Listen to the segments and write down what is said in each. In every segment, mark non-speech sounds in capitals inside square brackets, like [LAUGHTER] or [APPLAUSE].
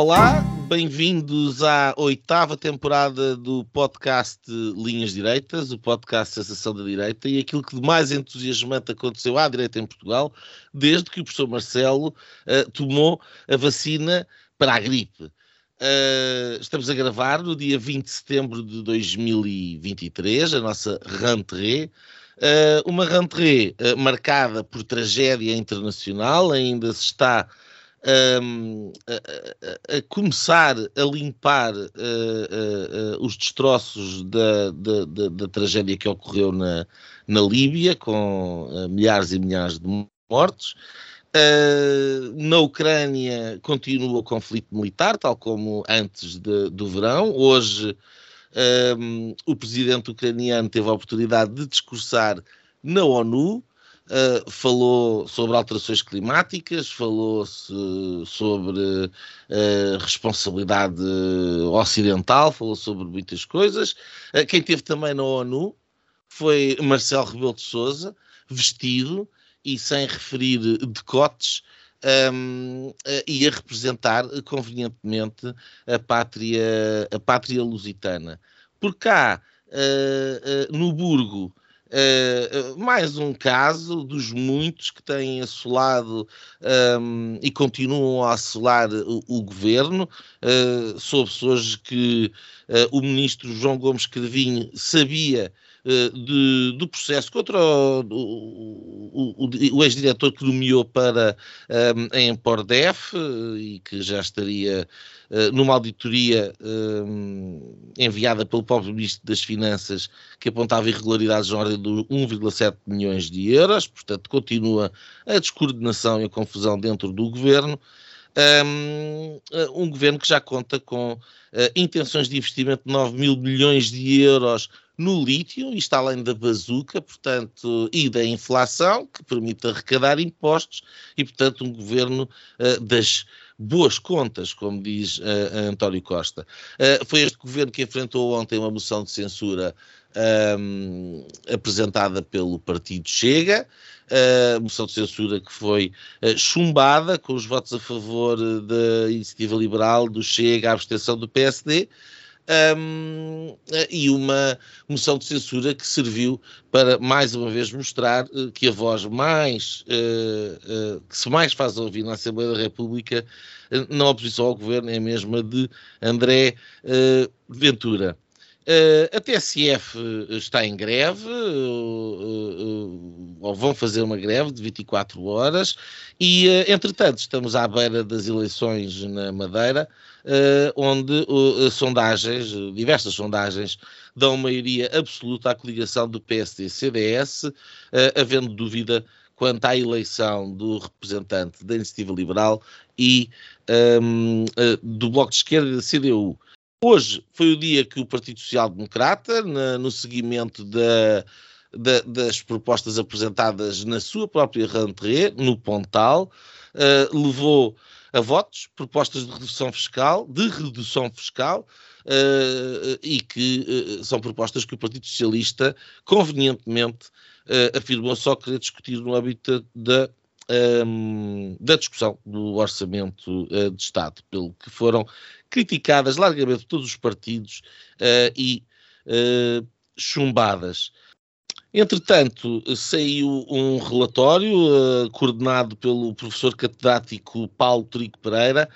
Olá, bem-vindos à oitava temporada do podcast Linhas Direitas, o podcast Sensação da Direita, e aquilo que de mais entusiasmante aconteceu à direita em Portugal, desde que o professor Marcelo uh, tomou a vacina para a gripe. Uh, estamos a gravar no dia 20 de setembro de 2023, a nossa rentrée. Uh, uma rentrée uh, marcada por tragédia internacional, ainda se está a, a, a, começar a limpar uh, uh, uh, os destroços da, da, da, da, tragédia que ocorreu na, na Líbia, com milhares e milhares de mortos. na Ucrânia continua o conflito militar, tal como antes de, do verão. Hoje um, o presidente ucraniano teve a oportunidade de discursar na ONU, Uh, falou sobre alterações climáticas, falou sobre uh, responsabilidade ocidental, falou sobre muitas coisas. Uh, quem teve também na ONU foi Marcelo Rebelo de Souza, vestido e sem referir decotes, um, e a representar convenientemente a pátria, a pátria lusitana. Por cá, no Burgo, Uh, mais um caso dos muitos que têm assolado um, e continuam a assolar o, o governo. Uh, soube-se hoje que uh, o ministro João Gomes Cravinho sabia de, do processo contra o, o, o, o ex-diretor que nomeou para um, a Empordef e que já estaria uh, numa auditoria um, enviada pelo próprio Ministro das Finanças que apontava irregularidades na ordem de 1,7 milhões de euros, portanto continua a descoordenação e a confusão dentro do governo. Um, um, governo que já conta com uh, intenções de investimento de 9 mil milhões de euros no lítio, isto além da bazuca, portanto, e da inflação, que permite arrecadar impostos, e, portanto, um governo uh, das boas contas, como diz uh, António Costa. Uh, foi este governo que enfrentou ontem uma moção de censura um, apresentada pelo Partido Chega, uh, moção de censura que foi uh, chumbada com os votos a favor da iniciativa liberal, do Chega, a abstenção do PSD um, e uma moção de censura que serviu para mais uma vez mostrar uh, que a voz mais uh, uh, que se mais faz ouvir na Assembleia da República na oposição ao governo é a mesma de André Ventura. Uh, a TSF está em greve, uh, ou vão fazer uma greve de 24 horas, e entretanto estamos à beira das eleições na Madeira, onde sondagens, diversas sondagens, dão maioria absoluta à coligação do PSD-CDS, havendo dúvida quanto à eleição do representante da Iniciativa Liberal e um, do Bloco de Esquerda e da CDU. Hoje foi o dia que o Partido Social Democrata, no seguimento da, da, das propostas apresentadas na sua própria rentrée, no Pontal, uh, levou a votos propostas de redução fiscal, de redução fiscal, uh, e que uh, são propostas que o Partido Socialista convenientemente afirmou só querer discutir no âmbito da um, da discussão do orçamento uh, de Estado, pelo que foram criticadas largamente todos os partidos uh, e uh, chumbadas. Entretanto, saiu um relatório coordenado pelo professor catedrático Paulo Trico Pereira,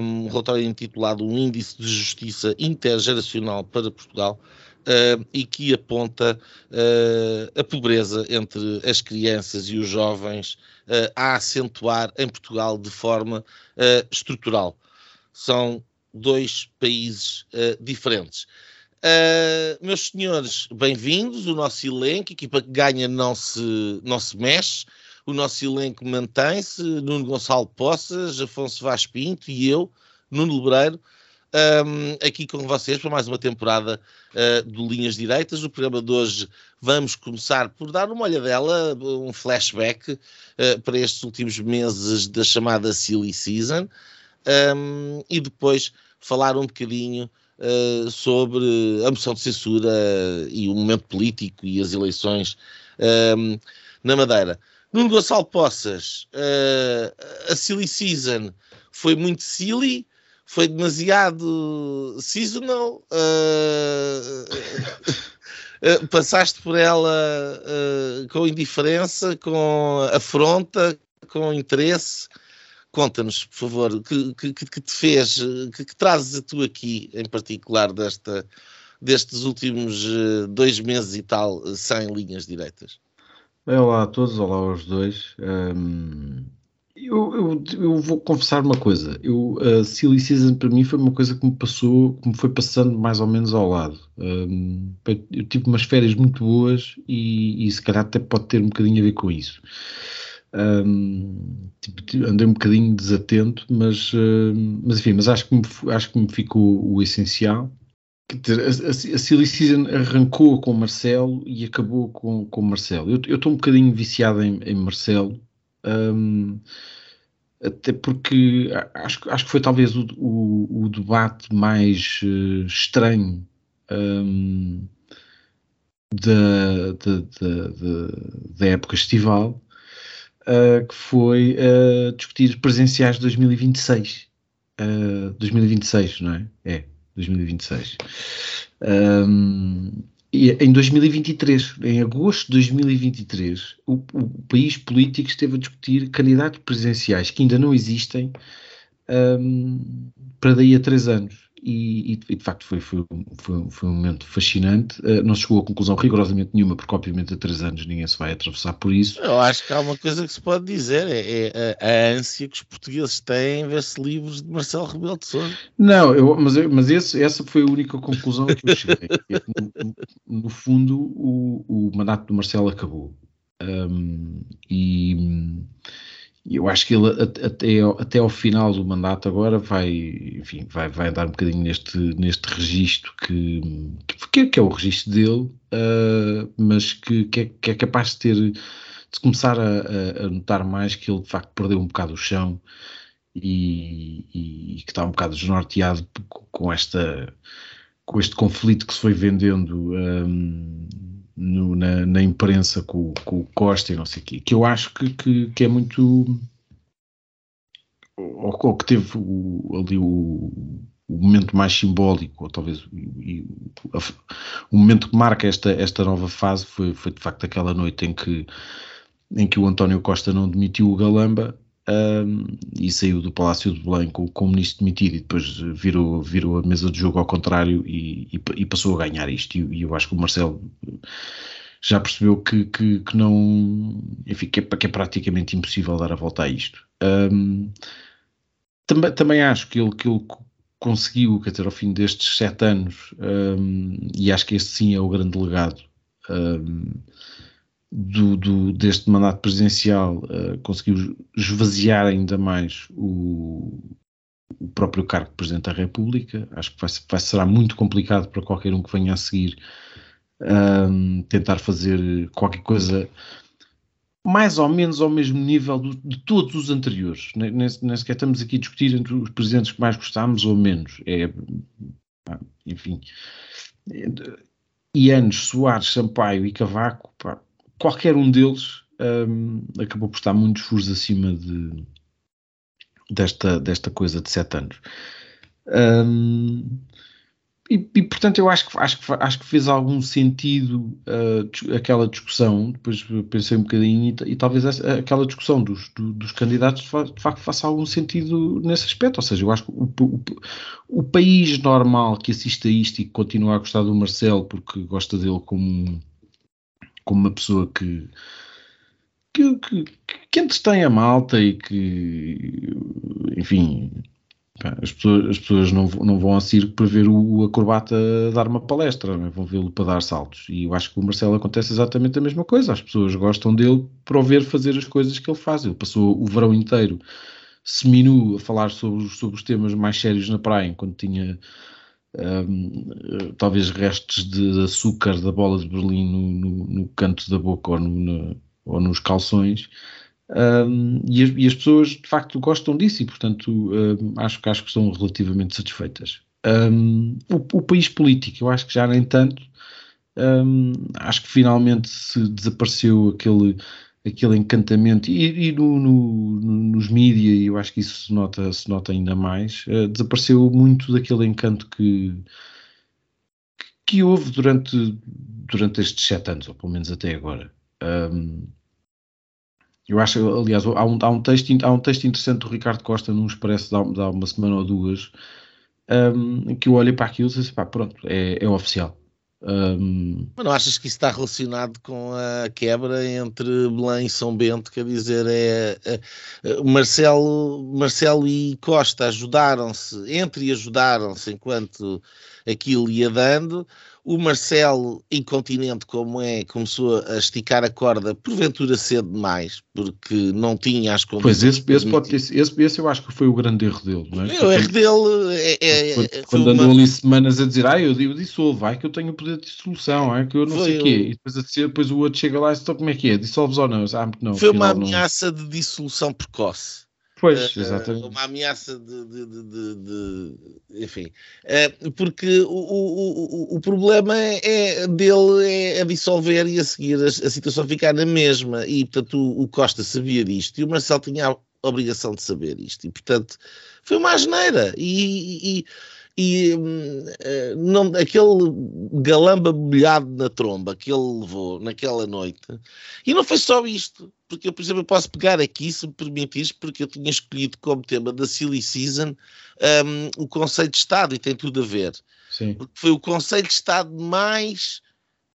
um relatório intitulado Um Índice de Justiça Intergeracional para Portugal, uh, e que aponta uh, a pobreza entre as crianças e os jovens uh, a acentuar em Portugal de forma estrutural. São dois países diferentes. meus senhores, bem-vindos. O nosso elenco, equipa que ganha não se, não se mexe. O nosso elenco mantém-se. Nuno Gonçalo Poças, Afonso Vaz Pinto e eu, Nuno Lebreiro, um, aqui com vocês para mais uma temporada uh, do Linhas Direitas. No programa de hoje vamos começar por dar uma olhadela, um flashback uh, para estes últimos meses da chamada Silly Season um, e depois falar um bocadinho uh, sobre a moção de censura e o momento político e as eleições um, na Madeira. Nuno Gonçalo Poças, a Silly Season foi muito silly, foi demasiado seasonal. Uh, [LAUGHS] passaste por ela uh, com indiferença, com afronta, com interesse. Conta-nos, por favor, que, que, que te fez, que, que trazes a tu aqui, em particular, desta, destes últimos dois meses e tal, sem linhas direitas? Bem, olá a todos, olá aos dois. Um, eu, eu, eu, vou confessar uma coisa. Eu, a Silly Season para mim foi uma coisa que me passou, que me foi passando mais ou menos ao lado. Um, eu tive umas férias muito boas e, e, se calhar até pode ter um bocadinho a ver com isso. Um, tipo, andei um bocadinho desatento, mas, mas enfim, mas acho que me, acho que me ficou o essencial. A, a, a Silly Season arrancou com o Marcelo e acabou com, com o Marcelo. Eu estou um bocadinho viciado em, em Marcelo. Um, até porque acho, acho que foi talvez o, o, o debate mais uh, estranho um, da, da, da, da, época estival, uh, que foi uh, discutir presenciais de 2026. 2026, não é? É, 2026. Um, em 2023, em agosto de 2023, o, o, país político esteve a discutir candidatos presidenciais que ainda não existem um, para daí a três anos e, e, de facto foi, foi, foi, foi, um momento fascinante. Uh, não se chegou a conclusão rigorosamente nenhuma, porque obviamente há três anos ninguém se vai atravessar por isso. Eu acho que há uma coisa que se pode dizer, é, é a, a, ânsia que os portugueses têm em ver-se livros de Marcelo Rebelo de Sousa. Não, eu, mas, mas esse, essa foi a única conclusão que eu cheguei. No, [LAUGHS] no, fundo, o, o mandato do Marcelo acabou. Um, e eu acho que ele até, até ao final do mandato agora vai, enfim, vai, vai andar um bocadinho neste, neste registro que, que, que é o registro dele, uh, mas que, que é, que, é, capaz de ter de começar a, a, notar mais que ele de facto perdeu um bocado o chão e, e, que está um bocado desnorteado com esta com este conflito que se foi vendendo um, no, na, na, imprensa com, com, o Costa e não sei o quê, que eu acho que, que, que é muito. Ou, ou que teve o, ali o, o, momento mais simbólico, ou talvez o, momento que marca esta, esta nova fase foi, foi de facto aquela noite em que, em que o António Costa não demitiu o Galamba e saiu do Palácio de Belém com, o ministro demitido e depois virou, virou a mesa de jogo ao contrário e, e, e passou a ganhar isto. E, e, eu acho que o Marcelo já percebeu que, que, que não. Enfim, que é, que é, praticamente impossível dar a volta a isto. Um, também, também acho que ele, que ele conseguiu, quer dizer, ao fim destes sete anos, um, e acho que este sim é o grande legado. Um, do, do, deste mandato presidencial uh, conseguiu esvaziar ainda mais o, o, próprio cargo de Presidente da República. Acho que vai, vai, será muito complicado para qualquer um que venha a seguir um, tentar fazer qualquer coisa mais ou menos ao mesmo nível do, de todos os anteriores. Nem, sequer estamos aqui a discutir entre os presidentes que mais gostámos ou menos. É, enfim. Ianes, Soares, Sampaio e Cavaco, pá, qualquer um deles um, acabou por estar muitos furos acima de, desta, desta coisa de sete anos. Um, e, e, portanto eu acho que, acho que, acho que fez algum sentido uh, aquela discussão, depois pensei um bocadinho e, e talvez essa, aquela discussão dos, do, dos candidatos de facto faça algum sentido nesse aspecto, ou seja, eu acho que o, o, o, país normal que assiste a isto e que continua a gostar do Marcelo porque gosta dele como como uma pessoa que, que, que, que entretém a malta e que, enfim, as pessoas, as pessoas não, não vão ao circo para ver o, acrobata dar uma palestra, né? vão vê-lo para dar saltos. E eu acho que o Marcelo acontece exatamente a mesma coisa. As pessoas gostam dele para o ver fazer as coisas que ele faz. Ele passou o verão inteiro seminu a falar sobre, sobre os temas mais sérios na praia, enquanto tinha um, talvez restos de açúcar da bola de Berlim no, no, no canto da boca ou, no, ou nos calções. Um, e, as, e, as, pessoas de facto gostam disso e portanto um, acho, acho que estão relativamente satisfeitas. O, o, país político, eu acho que já nem tanto. acho que finalmente se desapareceu aquele aquele encantamento e, e no, no, nos mídias, e eu acho que isso se nota, se nota ainda mais, uh, desapareceu muito daquele encanto que, que houve durante, durante estes sete anos, ou pelo menos até agora. Um, eu acho, aliás, há um, há, um texto, há um texto interessante do Ricardo Costa num Expresso de há, uma semana ou duas, um, que eu olhei para aquilo e disse, pá, pronto, é, é oficial um... Mas não achas que isso está relacionado com a quebra entre Belém e São Bento? Quer dizer, é, é, é Marcelo, Marcelo e Costa ajudaram-se, entre ajudaram-se enquanto aquilo ia dando, o Marcelo, incontinente como é, começou a esticar a corda, porventura cedo demais, porque não tinha as condições. Pois, esse, esse, pode ter, esse, esse eu acho que foi o grande erro dele, não é? O erro dele é. é quando, quando andou uma... ali semanas a dizer, ah, eu, eu dissolvo, vai que eu tenho o poder de dissolução, é que eu não foi sei o quê. E depois, depois o outro chega lá e diz, então como é que é? Dissolves ou não? Ah, não foi uma ameaça não... de dissolução precoce. Pois, eh, exatamente. Uma ameaça de, de, de, de enfim, eh, porque o, o, o, problema é, é, dele é a dissolver e a seguir a, a situação ficar na mesma. E portanto o, o, Costa sabia disto e o Marcelo tinha a obrigação de saber isto. E portanto foi uma asneira. E, e e uh, não, aquele galamba molhado na tromba que ele levou naquela noite, e não foi só isto, porque eu, por exemplo, posso pegar aqui, se me permitires, porque eu tinha escolhido como tema da Silly Season um, o Conselho de Estado, e tem tudo a ver. Sim. Porque foi o Conselho de Estado mais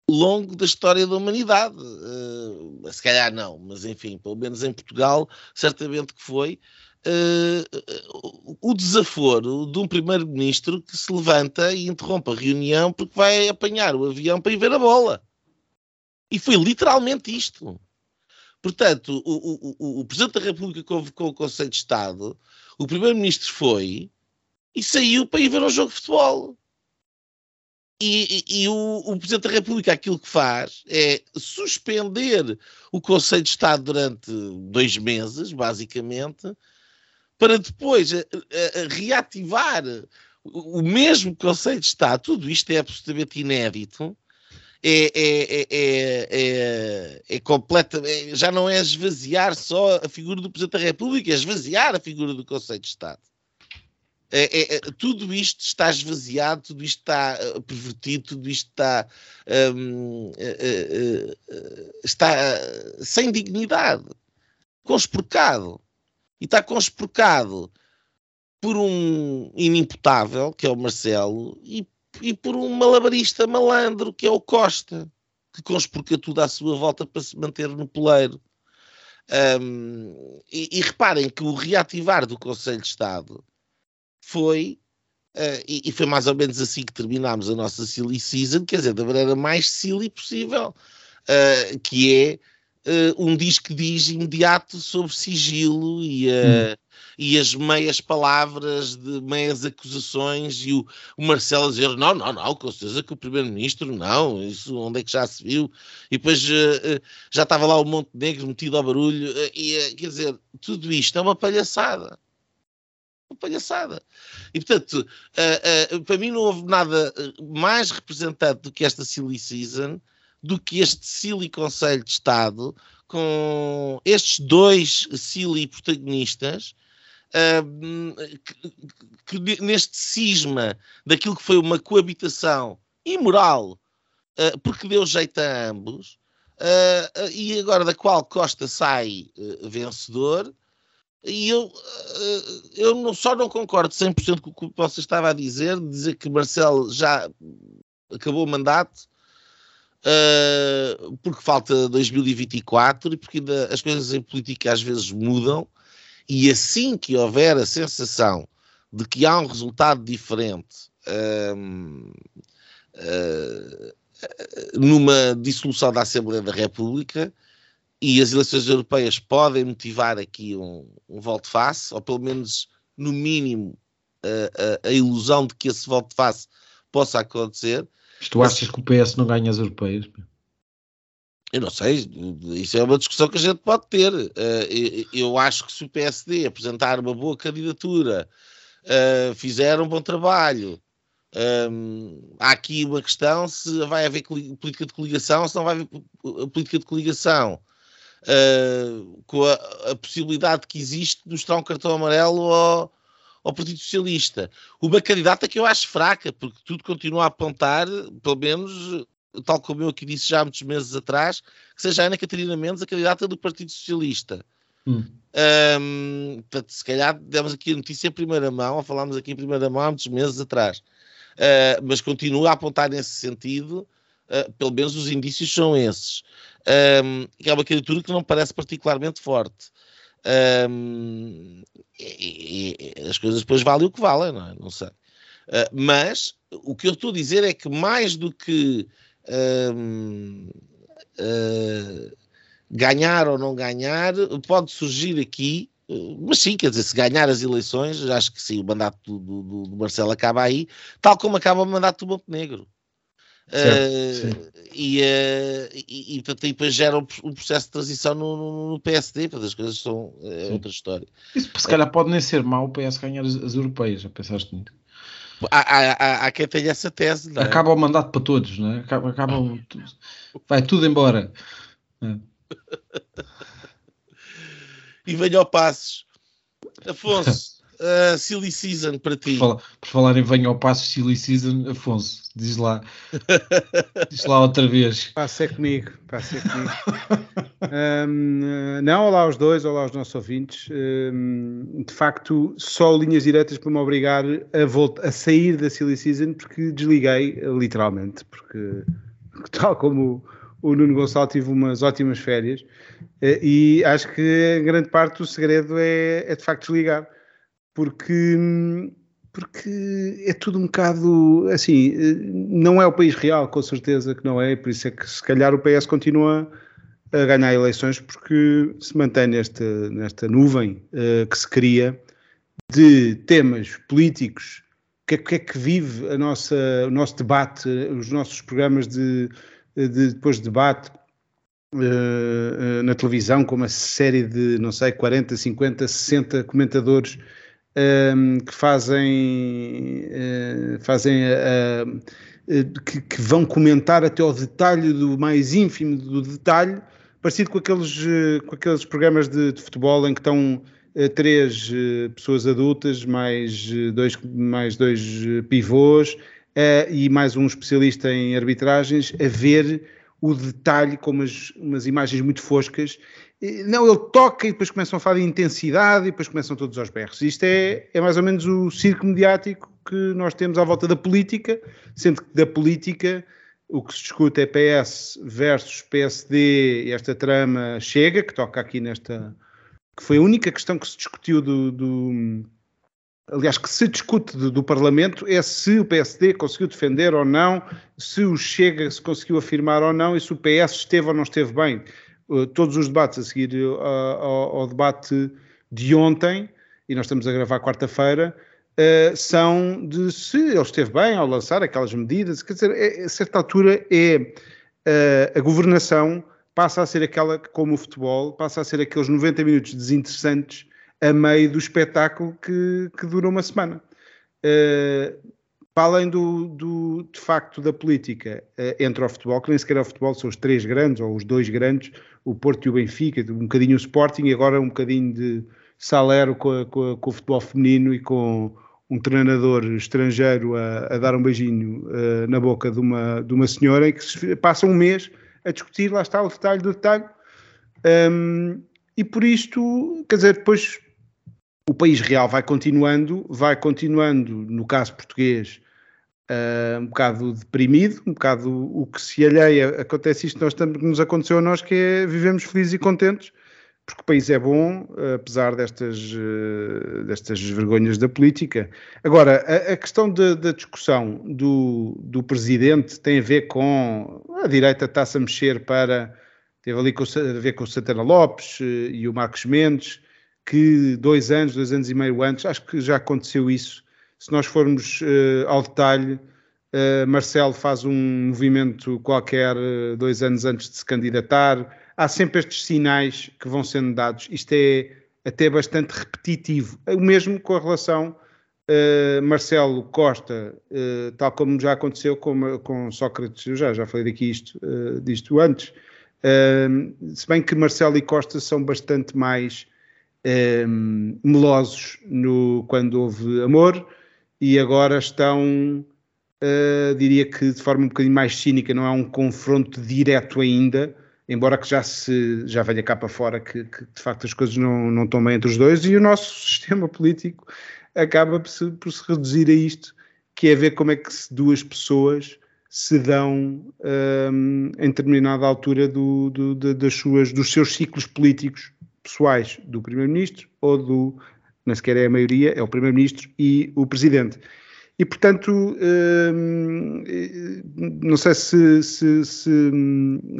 longo da história da humanidade. Uh, se calhar não, mas enfim, pelo menos em Portugal, certamente que foi uh, o desaforo de um primeiro-ministro que se levanta e interrompe a reunião porque vai apanhar o avião para ir ver a bola. E foi literalmente isto. Portanto, o, o, o Presidente da República convocou o Conselho de Estado, o Primeiro-Ministro foi e saiu para ir ver um jogo de futebol. E, e, e o, o, Presidente da República aquilo que faz é suspender o Conselho de Estado durante dois meses, basicamente, para depois a, a, a reativar o, mesmo Conselho de Estado, tudo isto é absolutamente inédito, é, é, é, é, é já não é esvaziar só a figura do Presidente da República, é esvaziar a figura do Conselho de Estado. É, é, tudo isto está esvaziado, tudo isto está pervertido, tudo isto está, um, está sem dignidade, conspurcado e está conspurcado por um inimputável, que é o Marcelo, e, e por um malabarista malandro, que é o Costa, que conspurca tudo à sua volta para se manter no poleiro. Um, e, e, reparem que o reativar do Conselho de Estado foi, uh, e, e, foi mais ou menos assim que terminámos a nossa silly season, quer dizer, da maneira mais silly possível, uh, que é uh, um diz que diz imediato sobre sigilo e, uh, hum. e as meias palavras de meias acusações e o, o Marcelo a dizer não, não, não, com certeza que o primeiro-ministro não, isso onde é que já se viu e depois uh, já estava lá o Montenegro metido ao barulho e quer dizer, tudo isto é uma palhaçada uma palhaçada. E portanto, uh, uh, para mim não houve nada mais representante do que esta Silly Season do que este Silly Conselho de Estado, com estes dois Silly protagonistas, uh, que, que, neste cisma daquilo que foi uma coabitação imoral, uh, porque deu jeito a ambos, uh, e agora da qual Costa sai vencedor. E eu, eu não, só não concordo 100% com o que você estava a dizer, dizer que Marcelo já acabou o mandato, uh, porque falta 2024 e porque ainda as coisas em política às vezes mudam, e assim que houver a sensação de que há um resultado diferente uh, uh, numa dissolução da Assembleia da República, e as eleições europeias podem motivar aqui um, um volte-face, ou pelo menos, no mínimo, a, a, a, ilusão de que esse volte-face possa acontecer. Mas tu achas que o PS não ganha as europeias? Eu não sei, isso é uma discussão que a gente pode ter. Eh, eu acho que se o PSD apresentar uma boa candidatura, eh, fizer um bom trabalho, ehm, há aqui uma questão se vai haver política de coligação, se não vai haver política de coligação. Eh, com a, possibilidade que existe de mostrar um cartão amarelo ao, ao Partido Socialista. Uma candidata que eu acho fraca, porque tudo continua a apontar, pelo menos tal como eu aqui disse já há muitos meses atrás, que seja a Ana Catarina Mendes a candidata do Partido Socialista. Hum. Um, portanto, se calhar demos aqui a notícia em primeira mão, ou falámos aqui em primeira mão há muitos meses atrás, uh, mas continua a apontar nesse sentido, uh, pelo menos os indícios são esses. Um, que é uma candidatura que não parece particularmente forte. Um, e, e, as coisas depois valem o que valem, não, é? não sei. Uh, mas o que eu estou a dizer é que mais do que uh, ganhar ou não ganhar, pode surgir aqui, mas sim, quer dizer, se ganhar as eleições, acho que sim, o mandato do, do, do Marcelo acaba aí, tal como acaba o mandato do Montenegro. Uh, e, uh, e, e, portanto, depois gera um, um, processo de transição no, no PSD, portanto, as coisas são é outra história. Isso se calhar pode nem ser mau o PS ganhar as, as europeias, já pensaste nisso? Há, há, há, quem tenha essa tese. É? Acaba o mandato para todos, não é? Acaba, acaba vai tudo embora. É. [LAUGHS] e venha ao Passos. [LAUGHS] Afonso, uh, Silly Season para ti. Por falar, por falar em venha ao Passos, Silly Season, Afonso, diz lá. [LAUGHS] diz lá outra vez. Passe é comigo. Passe é comigo. um, não, olá aos dois, olá aos nossos ouvintes. Um, de facto, só linhas diretas para me obrigar a, voltar, a sair da Silly Season porque desliguei, literalmente, porque [LAUGHS] tal como o Nuno Gonçalves tive umas ótimas férias eh, e acho que grande parte o segredo é, é de facto desligar porque porque é tudo um bocado assim, não é o país real, com certeza que não é, por isso é que se calhar o PS continua a ganhar eleições porque se mantém nesta, nesta nuvem uh, que se cria de temas políticos, o que, é, que é que vive a nossa, o nosso debate, os nossos programas de, de depois de debate uh, uh, na televisão, com uma série de, não sei, 40, 50, 60 comentadores um, ehm, que fazem, uh, fazem uh, que, que, vão comentar até ao detalhe do mais ínfimo do detalhe, parecido com aqueles, com aqueles programas de, de futebol em que estão três pessoas adultas, mais dois, mais dois pivôs e mais um especialista em arbitragens a ver o detalhe com umas, umas imagens muito foscas não, ele toca e depois começam a falar de intensidade e depois começam todos aos berros. Isto é, é mais ou menos o circo mediático que nós temos à volta da política, sendo que da política o que se discute é PS versus PSD e esta trama chega, que toca aqui nesta. que foi a única questão que se discutiu do. do aliás, que se discute do, do, Parlamento é se o PSD conseguiu defender ou não, se o Chega se conseguiu afirmar ou não e se o PS esteve ou não esteve bem. Eh, todos os debates a seguir uh, ao, debate de ontem, e nós estamos a gravar quarta-feira, uh, são de se ele esteve bem ao lançar aquelas medidas. Quer dizer, é, a certa altura é a governação passa a ser aquela, como o futebol, passa a ser aqueles 90 minutos desinteressantes a meio do espetáculo que, que dura uma semana. Uh, para além do, do, de facto da política uh, entre o futebol, que nem sequer é o futebol, são os três grandes ou os dois grandes, o Porto e o Benfica, um bocadinho o Sporting e agora um bocadinho de salero com, com, com o futebol feminino e com um treinador estrangeiro a, a dar um beijinho uh, na boca de uma, de uma senhora em que se passa um mês a discutir, lá está o detalhe do detalhe. Um, e por isto, quer dizer, depois o país real vai continuando, vai continuando, no caso português, uh, um bocado deprimido, um bocado o que se alheia, acontece isto nós, que nos aconteceu a nós, que é vivemos felizes e contentes, porque o país é bom, apesar destas, uh, destas vergonhas da política. Agora, a, a questão da discussão do, do presidente tem a ver com a direita está-se a mexer para teve ali com, a ver com o Santana Lopes uh, e o Marcos Mendes, que dois anos, dois anos e meio antes, acho que já aconteceu isso. Se nós formos uh, ao detalhe, uh, Marcelo faz um movimento qualquer dois anos antes de se candidatar. Há sempre estes sinais que vão sendo dados. Isto é até bastante repetitivo. O mesmo com a relação uh, Marcelo Costa, uh, tal como já aconteceu com, com Sócrates, eu já, já falei daqui isto, uh, disto antes, se bem que Marcelo e Costa são bastante mais melosos no, quando houve amor e agora estão, diria que de forma um bocadinho mais cínica, não é um confronto direto ainda, embora que já se já venha cá para fora que, que, de facto as coisas não, não estão bem entre os dois e o nosso [LAUGHS] sistema político acaba por se, por se reduzir a isto, que é ver como é que duas pessoas se dão um, em determinada altura do, do, das suas, dos seus ciclos políticos pessoais do Primeiro-Ministro ou do, nem sequer é a maioria, é o Primeiro-Ministro e o Presidente. E, portanto, hum, não sei se, se, se,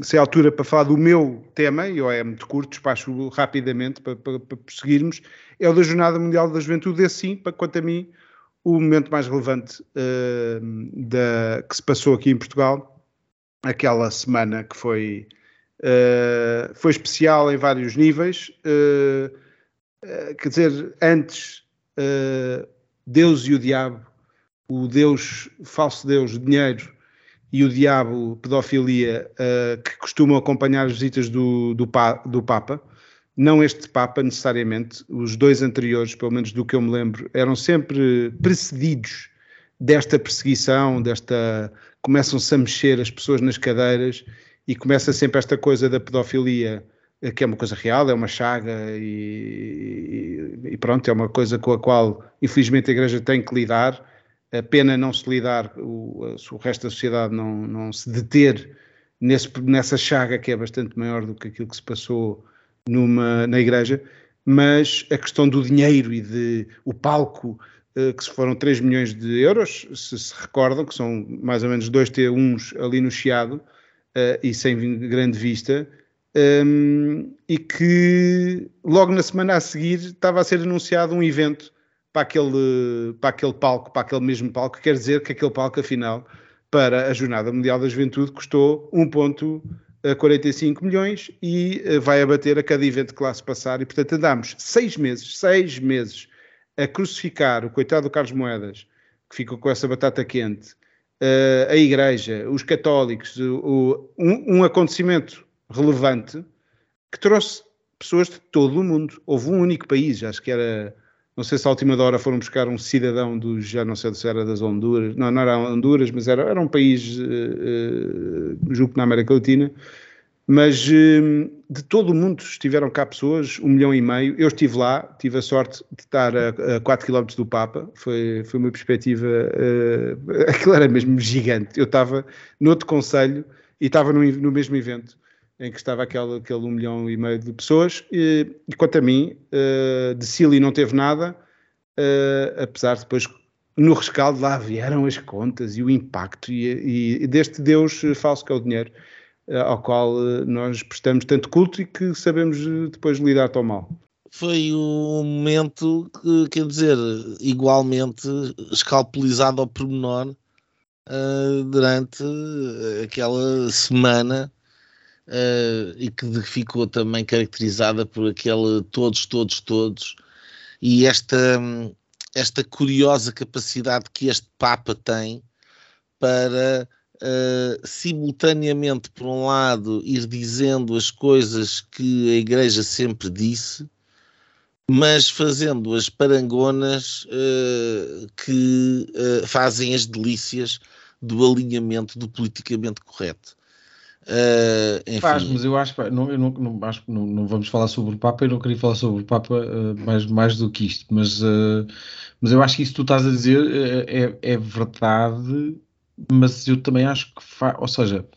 se, é a altura para falar do meu tema, e é muito curto, despacho rapidamente para, para, para prosseguirmos, é o da Jornada Mundial da Juventude, esse sim, para, quanto a mim, o momento mais relevante uh, da, que se passou aqui em Portugal, aquela semana que foi, uh, foi especial em vários níveis, uh, quer dizer, antes Deus e o Diabo o Deus, falso Deus, dinheiro, e o diabo, pedofilia, uh, que costumam acompanhar as visitas do, do, do, Papa. Não este Papa necessariamente, os dois anteriores, pelo menos do que eu me lembro, eram sempre precedidos desta perseguição, desta. começam-se a mexer as pessoas nas cadeiras e começa sempre esta coisa da pedofilia, eh, que é uma coisa real, é uma chaga e, e pronto, é uma coisa com a qual, infelizmente, a Igreja tem que lidar. A pena não se lidar, o, o resto da sociedade não, não se deter nesse, nessa chaga que é bastante maior do que aquilo que se passou numa, na igreja, mas a questão do dinheiro e de o palco, uh, que foram 3 milhões de euros, se se recordam, que são mais ou menos dois T1s ali no Chiado, uh, e sem grande vista, um, ehm, e que logo na semana a seguir estava a ser anunciado um evento para aquele, para aquele palco, para aquele mesmo palco, quer dizer que aquele palco, afinal, para a Jornada Mundial da Juventude custou 1,45 milhões e eh, vai abater a cada evento que lá se passar. E, portanto, andamos seis meses, seis meses a crucificar o coitado do Carlos Moedas, que ficou com essa batata quente, eh, a Igreja, os católicos, um, um acontecimento relevante que trouxe pessoas de todo o mundo. Houve um único país, acho que era não sei se à última hora foram buscar um cidadão dos, já não sei se era das Honduras, não, não era Honduras, mas era, era um país, uh, uh, julgo que na América Latina, mas uh, de todo o mundo estiveram cá pessoas, um milhão e meio. Eu estive lá, tive a sorte de estar a, a 4 km do Papa, foi, foi uma perspectiva, uh, [LAUGHS] aquilo era mesmo gigante. Eu estava noutro conselho e estava no, no mesmo evento em que estava aquele, aquele um milhão e meio de pessoas, e, e quanto a mim, uh, de Sili não teve nada, uh, apesar de depois, no rescaldo, lá vieram as contas e o impacto, e, e deste Deus falso que é o dinheiro, ao qual nós prestamos tanto culto e que sabemos depois lidar tão mal. Foi um momento que, quer dizer, igualmente escalpelizado ao pormenor durante aquela semana uh, e que ficou também caracterizada por aquele todos, todos, todos, e esta, esta curiosa capacidade que este Papa tem para uh, simultaneamente, por um lado, ir dizendo as coisas que a Igreja sempre disse, mas fazendo as parangonas uh, que uh, fazem as delícias do alinhamento do politicamente correto. Uh, Faz, mas eu acho, não, eu não, não, acho que não, não, vamos falar sobre o Papa, eu não queria falar sobre o Papa uh, mais, mais do que isto, mas, uh, mas eu acho que isso que tu estás a dizer é, é verdade, mas eu também acho que faz, ou seja,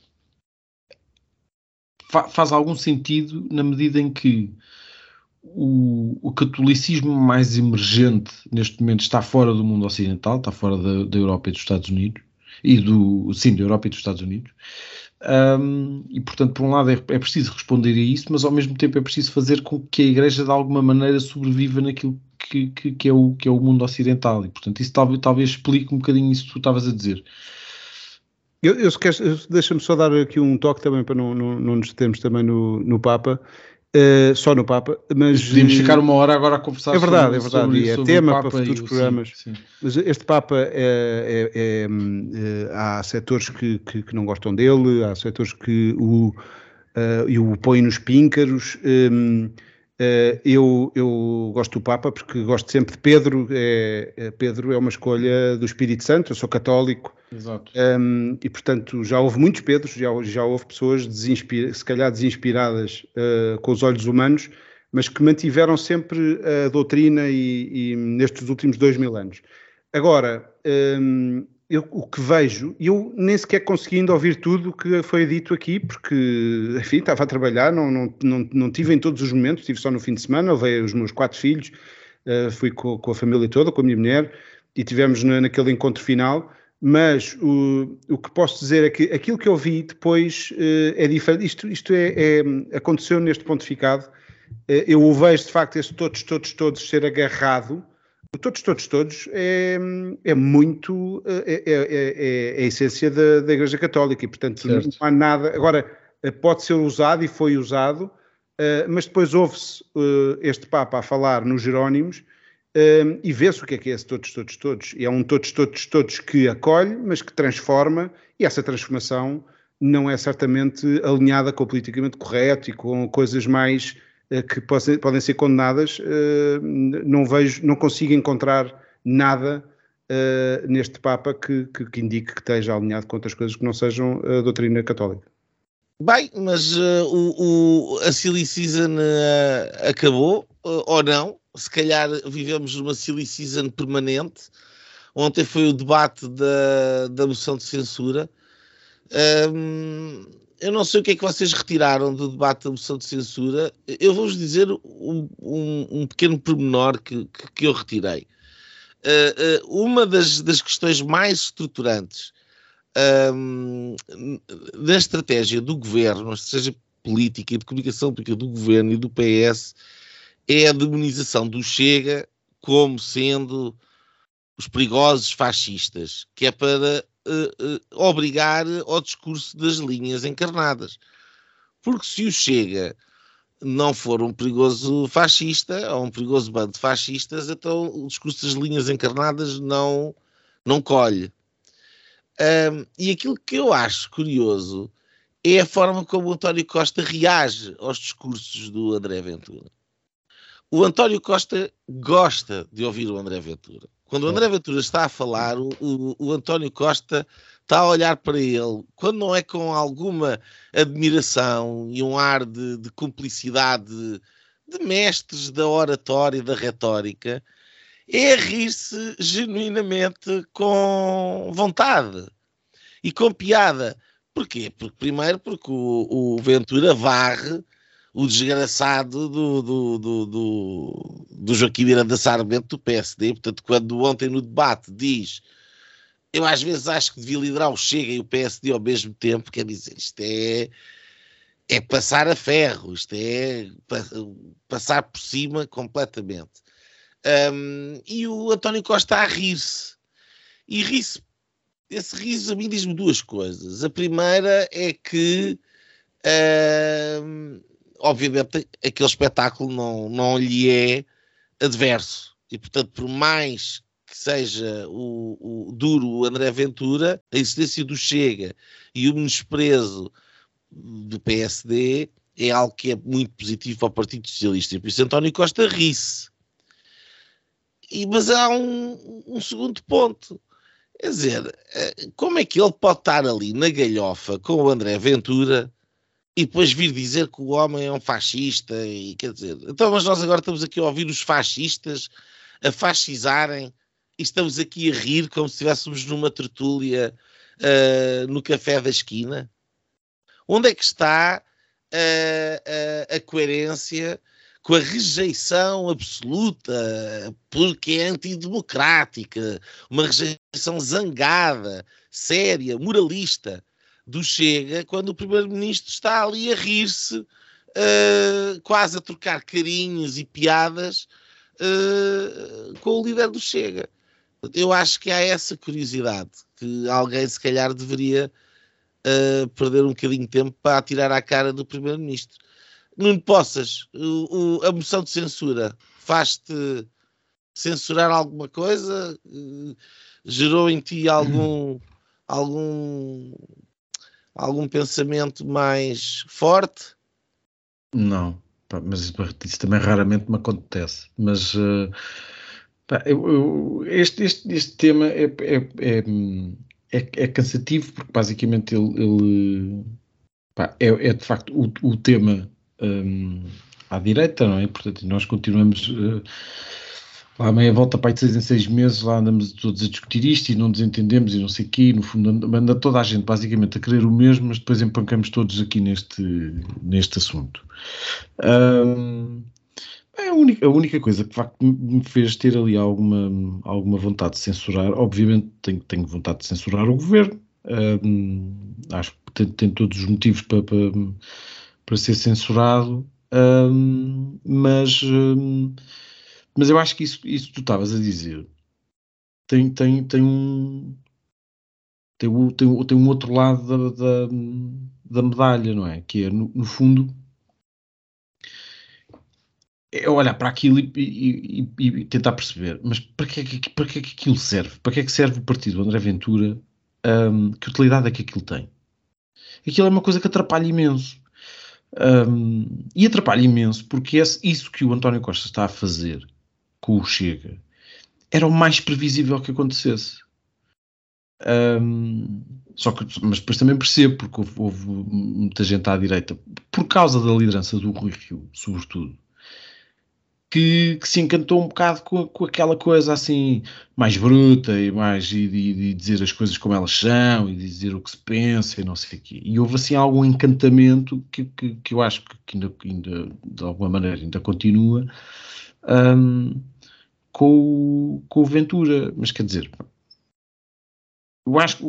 fa faz algum sentido na medida em que o, o, catolicismo mais emergente neste momento está fora do mundo ocidental, está fora da, da Europa e dos Estados Unidos, e do, sim, da Europa e dos Estados Unidos, Um, e portanto, por um lado, é, é, preciso responder a isso, mas ao mesmo tempo é preciso fazer com que a Igreja de alguma maneira sobreviva naquilo que, que, que é, o, que é o mundo ocidental. E portanto, isso talvez, talvez explique um bocadinho isso que tu estavas a dizer. Eu, eu, eu deixa-me só dar aqui um toque também para não, não, não nos determos também no, no Papa. Uh, só no Papa, mas podíamos ficar uma hora agora a conversar. É verdade, sobre, é verdade, sobre, e é tema para futuros programas. Sim, sim. Mas este Papa é, é, é, é há setores que, que, que, não gostam dele, há setores que o, uh, o põem nos píncaros. Um, Uh, eu, eu gosto do Papa porque gosto sempre de Pedro. É, é, Pedro é uma escolha do Espírito Santo. Eu sou católico. Exato. Um, e portanto já houve muitos Pedros, já, já houve pessoas se calhar desinspiradas uh, com os olhos humanos, mas que mantiveram sempre a doutrina e, e nestes últimos dois mil anos. Agora, um, eu, o que vejo, eu nem sequer conseguindo ouvir tudo o que foi dito aqui, porque, enfim, estava a trabalhar, não, não, não, não tive em todos os momentos, tive só no fim de semana, levei os meus quatro filhos, uh, fui com, com, a família toda, com a minha mulher, e tivemos na, naquele encontro final, mas o, o que posso dizer é que aquilo que eu vi depois uh, é diferente, isto, isto é, é, aconteceu neste pontificado, uh, eu o vejo de facto esse todos, todos, todos ser agarrado, Todos, todos, todos é, é muito é, é, é, é a essência da, da, Igreja Católica e, portanto, certo. não há nada. Agora, pode ser usado e foi usado, mas depois ouve-se este Papa a falar nos Jerónimos e vê-se o que é que é esse todos, todos, todos. E é um todos, todos, todos que acolhe, mas que transforma, e essa transformação não é certamente alinhada com o politicamente correto e com coisas mais eh, que podem ser condenadas, eh, não vejo, não consigo encontrar nada Uh, neste Papa que, que, que, indique que esteja alinhado com outras coisas que não sejam a doutrina católica. Bem, mas uh, o, o, a silly season uh, acabou, ou não? Se calhar vivemos numa silly season permanente. Ontem foi o debate da, da moção de censura. Um, eu não sei o que é que vocês retiraram do debate da moção de censura. Eu vou-vos dizer um, um, um, pequeno pormenor que, que, que eu retirei. Uh, uh, uma das, das, questões mais estruturantes um, da estratégia do governo, seja política e de comunicação pública do governo e do PS, é a demonização do Chega como sendo os perigosos fascistas, que é para uh, uh, obrigar ao discurso das linhas encarnadas. Porque se o Chega não for um perigoso fascista ou um perigoso bando de fascistas, então o discurso das linhas encarnadas não, não colhe. Um, e aquilo que eu acho curioso é a forma como o António Costa reage aos discursos do André Ventura. O António Costa gosta de ouvir o André Ventura. Quando o André Ventura está a falar, o, o, o, António Costa está a olhar para ele, quando não é com alguma admiração e um ar de, de cumplicidade de, de mestres da oratória e da retórica, é rir-se genuinamente com vontade e com piada. Porquê? Porque, primeiro, porque o, o Ventura varre o desgraçado do, do, do, do, do Joaquim Miranda Sarmento do PSD. Portanto, quando ontem no debate diz eu às vezes acho que devia liderar o Chega e o PSD ao mesmo tempo, quer dizer, isto é, é passar a ferro, isto é passar por cima completamente. Um, e o António Costa a rir-se. E ri-se. Esse riso a mim diz-me duas coisas. A primeira é que um, obviamente aquele espetáculo não, não lhe é adverso. E, portanto, por mais que seja o, o duro o André Ventura, a existência do Chega e o menosprezo do PSD é algo que é muito positivo para o Partido Socialista. E por isso António Costa ri-se. Mas há um, um segundo ponto. Quer dizer, eh, como é que ele pode estar ali na galhofa com o André Ventura e depois vir dizer que o homem é um fascista e quer dizer, então mas nós agora estamos aqui a ouvir os fascistas a fascizarem e estamos aqui a rir como se estivéssemos numa tertúlia uh, no café da esquina. Onde é que está uh, uh, a coerência com a rejeição absoluta porque é antidemocrática, uma rejeição zangada, séria, moralista do Chega quando o Primeiro-Ministro está ali a rir-se, uh, quase a trocar carinhos e piadas uh, com o líder do Chega. Eu acho que há essa curiosidade que alguém, se calhar, deveria uh, perder um bocadinho de tempo para atirar à cara do Primeiro-Ministro. Nuno Poças, o, o, a moção de censura faz-te censurar alguma coisa? gerou em ti algum, algum, algum pensamento mais forte? Não, mas isso também raramente me acontece. Mas uh, pá, eu, eu, este, este, este tema é, é, é, é, é cansativo porque basicamente ele, ele pá, é, é, de facto o, o tema um, à direita, não é? Portanto, nós continuamos. Uh, lá meia volta para seis em seis meses, lá andamos todos a discutir isto e não nos entendemos e não sei o quê, no fundo anda toda a gente basicamente a querer o mesmo, mas depois empancamos todos aqui neste, neste assunto. Um, é a única, a única coisa que facto me fez ter ali alguma, alguma vontade de censurar, obviamente tenho, tenho vontade de censurar o governo, um, acho que tem, tem, todos os motivos para, para, para ser censurado, um, mas mas eu acho que isso, isso que tu estavas a dizer tem, tem, tem um tem, tem, tem um outro lado da, da, da medalha, não é? Que é, no, no fundo, é olhar para aquilo e, e, e, e, tentar perceber, mas para que, é que, para que é que aquilo serve? Para que é que serve o partido André Ventura? Um, que utilidade é que aquilo tem? Aquilo é uma coisa que atrapalha imenso. Um, e atrapalha imenso porque é isso que o António Costa está a fazer com o Chega era o mais previsível que acontecesse. Um, só que, mas depois também percebo, porque houve, houve, muita gente à direita, por causa da liderança do Rui Rio, sobretudo, que, que se encantou um bocado com, com, aquela coisa assim mais bruta e mais de, de, dizer as coisas como elas são e dizer o que se pensa e não sei o quê. E houve assim algum encantamento que, que, que eu acho que ainda, ainda, de alguma maneira ainda continua. Um, com, o, com o Ventura. Mas quer dizer, eu acho que.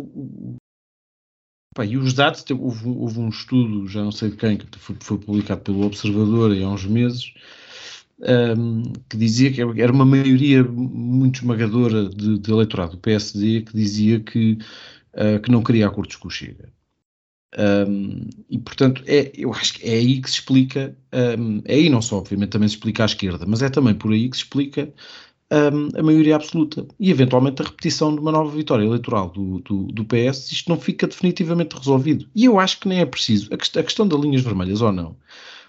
Pá, e os dados, houve, houve, um estudo, já não sei de quem, que foi, foi publicado pelo Observador há uns meses, um, que dizia que era uma maioria muito esmagadora de, de eleitorado do PSD que dizia que, uh, que não queria acordos com o Chega. Um, e portanto, é, eu acho que é aí que se explica, um, é aí não só, obviamente, também se explica à esquerda, mas é também por aí que se explica um, a maioria absoluta e eventualmente a repetição de uma nova vitória eleitoral do, do, do, PS, isto não fica definitivamente resolvido. E eu acho que nem é preciso, a, quest a questão das linhas vermelhas ou não,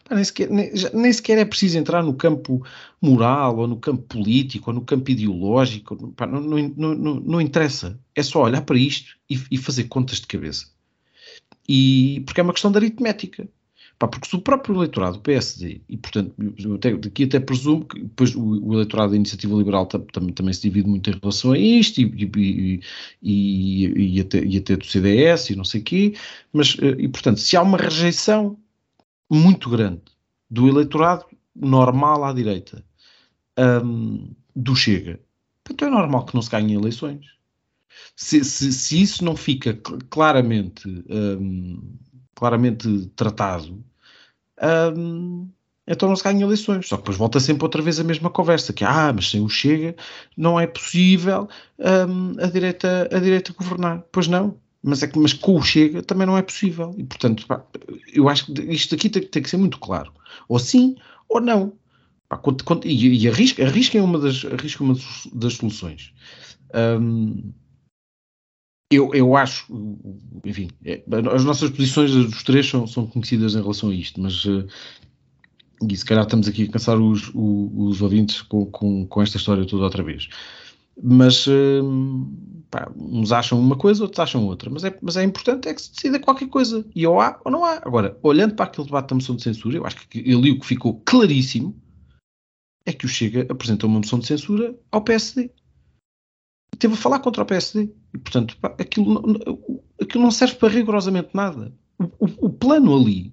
pá, nem, sequer, nem, nem, sequer é preciso entrar no campo moral ou no campo político ou no campo ideológico, pá, não, não, não, não, interessa, é só olhar para isto e, e fazer contas de cabeça. E porque é uma questão de aritmética. Pá, porque se o próprio eleitorado do PSD, e portanto, até, daqui até presumo que depois o, o eleitorado da Iniciativa Liberal tam, tam, também se divide muito em relação a isto, e, e, e, e, até, e até do CDS e não sei o quê, mas, eh, e portanto, se há uma rejeição muito grande do eleitorado normal à direita um, do Chega, então é normal que não se ganhem eleições. Se, se, se isso não fica claramente um, claramente tratado, um, então não se ganha eleições. Só que depois volta sempre outra vez a mesma conversa, que ah, mas sem o Chega não é possível um, a, direita, a direita governar. Pois não, mas, é que, mas com o Chega também não é possível. E portanto, pá, eu acho que isto aqui tem, tem, que ser muito claro. Ou sim, ou não. Pá, quando, quando, e, e arrisca, arrisca, uma das, arrisca uma das soluções. Um, eu, eu acho, enfim, é, as nossas posições dos três são, são conhecidas em relação a isto, mas uh, e se calhar estamos aqui a cansar os, os, os ouvintes com, com, com, esta história toda outra vez. Mas uh, pá, uns acham uma coisa, outros acham outra. Mas é, mas é importante é que se decida qualquer coisa. E ou há ou não há. Agora, olhando para aquele debate da moção de censura, eu acho que ali o que ficou claríssimo é que o Chega apresentou uma moção de censura ao PSD teve a falar contra o PSD. E, portanto, pá, aquilo, aquilo não serve para rigorosamente nada. O, o, o, plano ali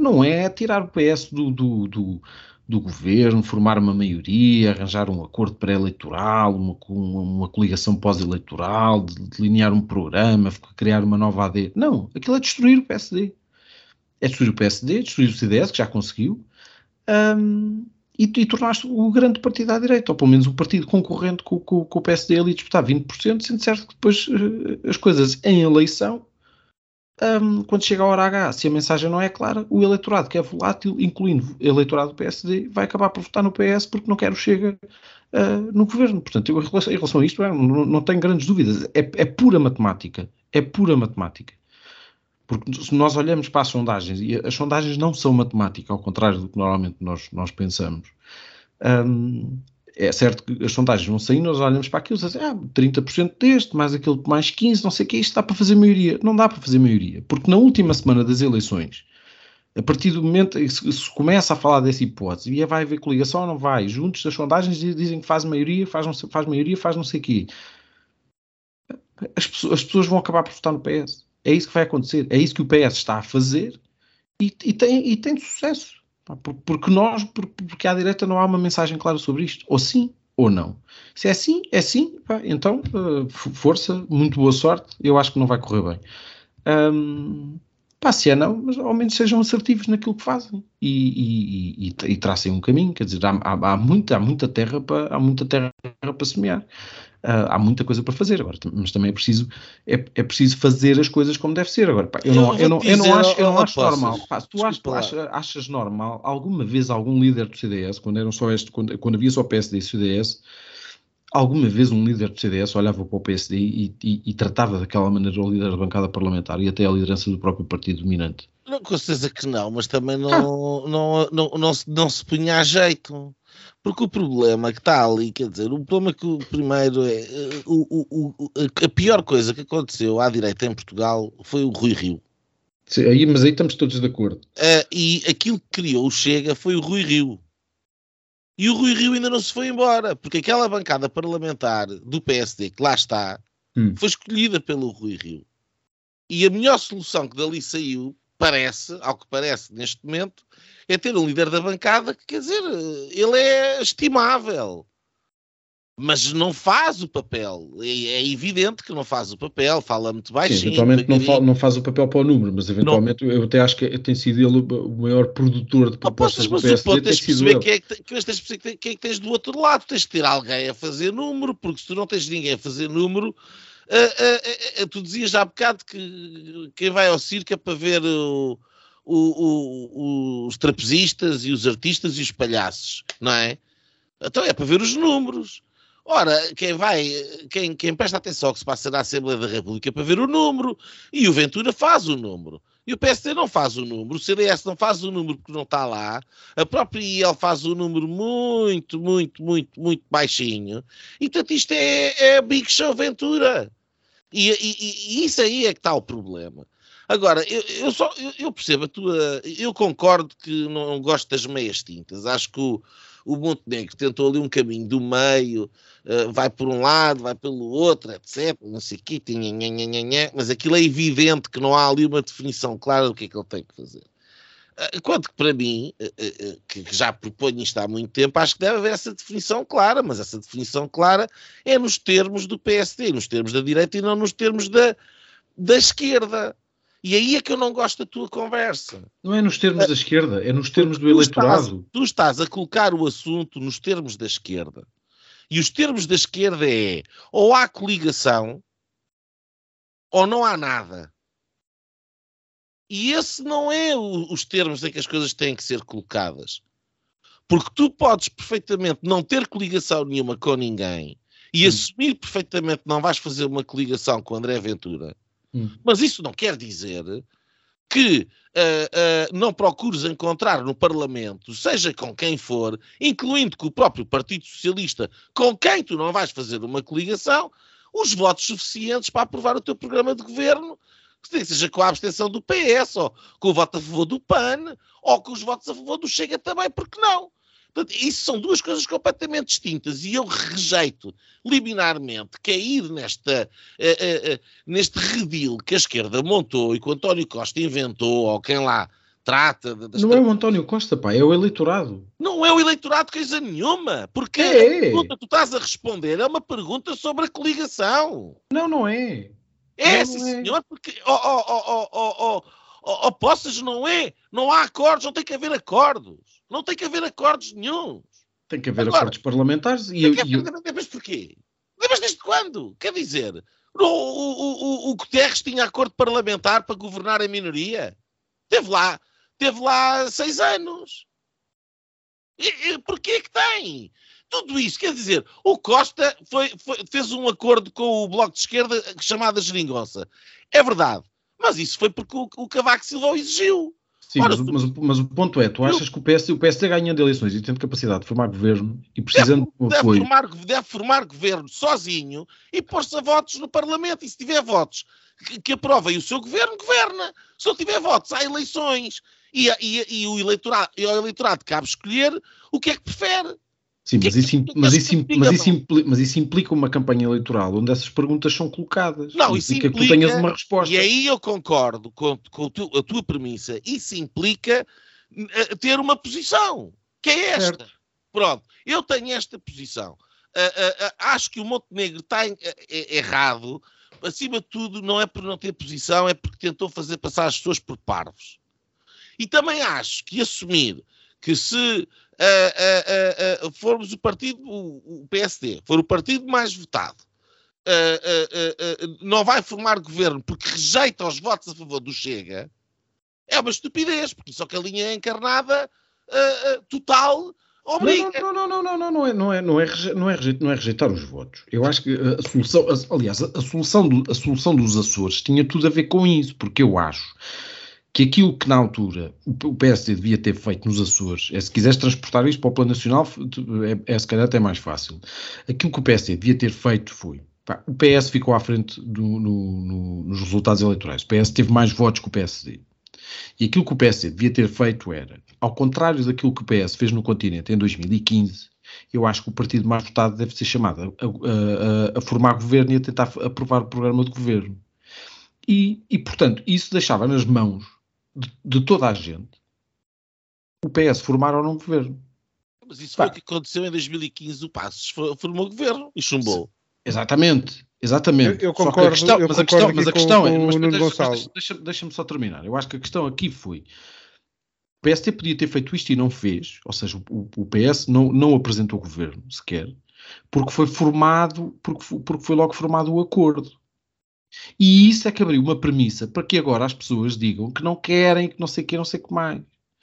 não é tirar o PS do, do, do, do governo, formar uma maioria, arranjar um acordo pré-eleitoral, uma, uma, coligação pós-eleitoral, delinear um programa, criar uma nova AD. Não, aquilo é destruir o PSD. É destruir o PSD, destruir o CDS, que já conseguiu, um, e, e tornar-se o grande partido à direita, ou pelo menos o partido concorrente com, com, com o PSD ali disputar 20%, sendo certo que depois uh, as coisas em eleição um, quando chega a hora H, se a mensagem não é clara, o eleitorado que é volátil, incluindo o eleitorado do PSD, vai acabar por votar no PS porque não quer o Chega uh, no governo. Portanto, eu, em relação a isto, não, não tenho grandes dúvidas. É, é, pura matemática. É pura matemática. Porque se nós olhamos para as sondagens, e as sondagens não são matemática, ao contrário do que normalmente nós, nós pensamos. Um, é certo que as sondagens vão saindo, nós olhamos para aquilo e dizemos, ah, 30% deste, mais aquele mais 15, não sei o que, isto dá para fazer maioria. Não dá para fazer maioria, porque na última semana das eleições, a partir do momento que se começa a falar dessa hipótese, e vai haver coligação ou não vai, juntos das sondagens dizem que faz maioria, faz, não faz maioria, faz não sei o quê. As pessoas, as pessoas vão acabar por votar no PS. É isso que vai acontecer. É isso que o PS está a fazer e, e tem, e tem sucesso. Porque nós, porque à direita não há uma mensagem clara sobre isto. Ou sim, ou não. Se é sim, é sim. Pá, então, uh, força, muito boa sorte. Eu acho que não vai correr bem. Um, pá, se é não, mas ao menos sejam assertivos naquilo que fazem e, e, e, e tracem um caminho. Quer dizer, há, há, há, muita, há muita terra para, há muita terra para semear uh, há muita coisa para fazer agora, mas também é preciso, é, é preciso fazer as coisas como deve ser. Agora, pá, eu, não, eu, não, eu não acho, eu não acho normal. Pá, tu achas, achas, achas normal, alguma vez algum líder do CDS, quando eram só este, quando, quando havia só PSD e CDS, alguma vez um líder do CDS olhava para o PSD e, e, e, tratava daquela maneira o líder da bancada parlamentar e até a liderança do próprio partido dominante? Não, com certeza que não, mas também não, ah. não, não, não, não, se, não se punha a jeito. Porque o problema que está ali, quer dizer, o problema que o primeiro é eh, o, o, o, a pior coisa que aconteceu à direita em Portugal foi o Rui Rio. Sim, aí, mas aí estamos todos de acordo. Uh, e aquilo que criou o Chega foi o Rui Rio. E o Rui Rio ainda não se foi embora, porque aquela bancada parlamentar do PSD que lá está hum. foi escolhida pelo Rui Rio. E a melhor solução que dali saiu, parece, ao que parece neste momento, é ter um líder da bancada que, quer dizer, ele é estimável, mas não faz o papel. É, é evidente que não faz o papel, fala muito baixinho. Sim, eventualmente não, fa não, faz o papel para o número, mas eventualmente não. eu até acho que tem sido ele o maior produtor de propostas do PSD. Tens de perceber quem é, que, tens de quem é que tens do outro lado. Tens de ter alguém a fazer número, porque se tu não tens ninguém a fazer número, Uh, uh, tu dizias há bocado que quem vai ao circo é para ver o, o, o, os trapezistas e os artistas e os palhaços, não é? Então é para ver os números. Ora, quem vai, quem, quem presta atenção ao que se passa na Assembleia da República para ver o número, e o Ventura faz o número. E o PSD não faz o número, o CDS não faz o número porque não está lá, a própria IEL faz o número muito, muito, muito, muito baixinho, e portanto isto é, é Big Show Ventura. E, e, e, isso aí é que está o problema. Agora, eu, eu só eu, eu, percebo a tua. Eu concordo que não gosto das meias tintas. Acho que o, o Montenegro tentou ali um caminho do meio, uh, vai por um lado, vai pelo outro, etc. Não sei o quê, mas aquilo é evidente que não há ali uma definição clara do que é que ele tem que fazer. Uh, quanto que para mim, uh, que já proponho isto há muito tempo, acho que deve haver essa definição clara, mas essa definição clara é nos termos do PSD, nos termos da direita e não nos termos da, da esquerda. E aí é que eu não gosto da tua conversa. Não é nos termos da esquerda, é nos termos do eleitorado. Estás, tu estás a colocar o assunto nos termos da esquerda. E os termos da esquerda é ou há coligação ou não há nada. E esse não é o, os termos em que as coisas têm que ser colocadas. Porque tu podes perfeitamente não ter coligação nenhuma com ninguém e hum. assumir perfeitamente que não vais fazer uma coligação com André Ventura Hum. Mas isso não quer dizer que uh, uh, não procures encontrar no Parlamento, seja com quem for, incluindo com o próprio Partido Socialista, com quem tu não vais fazer uma coligação, os votos suficientes para aprovar o teu programa de governo, seja com a abstenção do PS, ou com o voto a favor do PAN, ou com os votos a favor do Chega também, porque não? Portanto, isso são duas coisas completamente distintas e eu rejeito liminarmente cair nesta, uh, uh, uh, neste redil que a esquerda montou e que o António Costa inventou, ou quem lá trata. Não é o António Costa, pá, é o eleitorado. Não é o eleitorado coisa nenhuma, porque é. a pergunta que tu estás a responder é uma pergunta sobre a coligação. Não, não é. É, não, sim, é. senhor, porque oh, oh, oh, oh, oh, oh, Poças não é. Não há acordos, não tem que haver acordos. Não tem que haver acordos nenhum. Tem que haver Agora, acordos parlamentares e... eu, e eu... Mas porquê? Mas desde quando? Quer dizer, o, o, o, o Guterres tinha acordo parlamentar para governar a minoria? Teve lá, teve lá seis anos. E, e, porquê que tem? Tudo isso, quer dizer, o Costa foi, foi, fez um acordo com o Bloco de Esquerda chamado Geringonça. É verdade. Mas isso foi porque o, o Cavaco Silva o exigiu. Sim, Ora, mas, mas, mas, o ponto é, tu achas que o PSD, o PSD ganhando eleições e tendo capacidade de formar governo e precisando deve, de apoio... Deve formar, deve formar governo sozinho e pôr-se a votos no Parlamento. E se tiver votos que, que aprovem o seu governo, governa. Se não tiver votos, há eleições. E, e, e, o eleitorado, e ao eleitorado cabe escolher o que é que prefere. Sim, mas, isso, mas, isso, mas, isso implica, mas isso implica uma campanha eleitoral onde essas perguntas são colocadas. Não, isso implica, que tu tenhas uma resposta. E aí eu concordo com, com a tua premissa. Isso implica uh, ter uma posição, que é esta. Certo. Pronto, eu tenho esta posição. Uh, uh, acho que o Montenegro está errado. Acima de tudo, não é por não ter posição, é porque tentou fazer passar as pessoas por parvos. E também acho que assumir que se uh, uh, uh, formos o partido, o, o, PSD, for o partido mais votado, não vai formar governo porque rejeita os votos a favor do Chega, é uma estupidez, porque só que a linha é encarnada total obriga. Não, não, não, não, não, não, é, não, é, não, é, não, é rejeitar, não é rejeitar os votos. Eu acho que a solução, aliás, a, solução do, a solução dos Açores tinha tudo a ver com isso, porque eu acho que aquilo que na altura o PSD devia ter feito nos Açores, é se quiseres transportar isto para o plano nacional, é, é se calhar até mais fácil. Aquilo que o PSD devia ter feito foi, pá, o PS ficou à frente do, no, no, nos resultados eleitorais, o PS teve mais votos que o PSD. E aquilo que o PSD devia ter feito era, ao contrário daquilo que o PS fez no continente em 2015, eu acho que o partido mais votado deve ser chamado a, a, a, formar governo e a tentar aprovar o programa de governo. E, e, portanto, isso deixava nas mãos de, de toda a gente o PS formar ou não governo. Mas isso foi o que aconteceu em 2015. O Passos formou governo e chumbou. Exatamente, exatamente. Eu, eu concordo. Questão, eu mas, a questão, mas a questão é. Mas, deixa, deixa, deixa-me só terminar. Eu acho que a questão aqui foi. O PST podia ter feito isto e não fez, ou seja, o, o PS não, não apresentou o governo sequer, porque foi formado, porque, porque foi logo formado o acordo. E isso é que abriu uma premissa para que agora as pessoas digam que não querem, que não sei o que, não sei o que mais.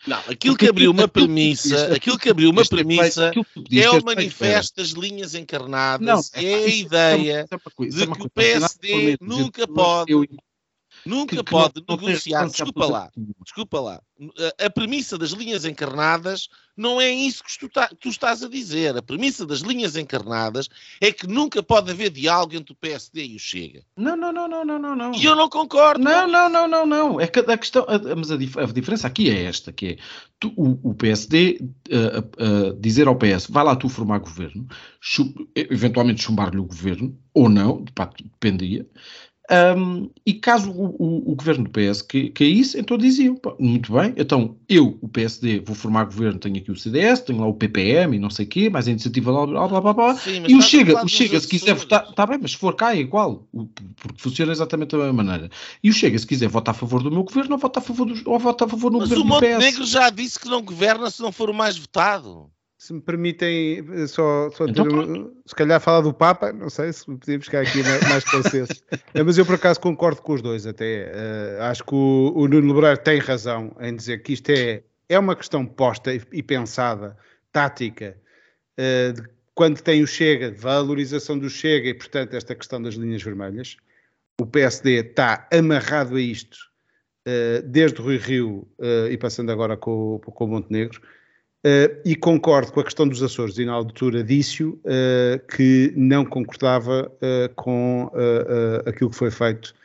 Não, aquilo Porque que abriu uma premissa, aquilo que abriu uma premissa é o manifesto das linhas encarnadas, não, é, é a ideia de que o PSD nunca pode Nunca que, que pode não, negociar. Não desculpa lá. Desculpa lá. A, a, premissa das linhas encarnadas não é isso que tu, tá, tu, estás a dizer. A premissa das linhas encarnadas é que nunca pode haver diálogo entre o PSD e o Chega. Não, não, não, não, não, não. E eu não concordo. Não, não, não, não, não. É que a questão, a, mas a, a, diferença aqui é esta, que é tu, o, o, PSD uh, uh, dizer ao PS, vai lá tu formar governo, chum, eventualmente chumbar-lhe o governo, ou não, pá, dependia, um, e caso o, o, o, governo do PS caísse, então diziam, muito bem, então eu, o PSD, vou formar governo, tenho aqui o CDS, tenho lá o PPM e não sei o quê, mais a iniciativa blá blá blá blá blá, Sim, e o Chega, o Chega se quiser votar, está bem, mas se for cá é igual, porque funciona exatamente da mesma maneira. E o Chega, se quiser votar a favor do meu governo, ou vota a favor, do, ou vota a favor do mas governo do PS. Mas o Montenegro já disse que não governa se não for o mais votado se me permitem eh, só, só então, ter, se calhar falar do Papa, não sei se podíamos ficar aqui mais consenso. [LAUGHS] Mas eu por acaso concordo com os dois até. Uh, acho que o, o Nuno Lebrar tem razão em dizer que isto é, é uma questão posta e, e pensada, tática, uh, de quando tem o Chega, de valorização do Chega e, portanto, esta questão das linhas vermelhas. O PSD está amarrado a isto uh, desde o Rui Rio e passando agora com, com o Montenegro Uh, e concordo com a questão dos Açores, e na altura disse-o, uh, que não concordava uh, com aquilo que foi feito,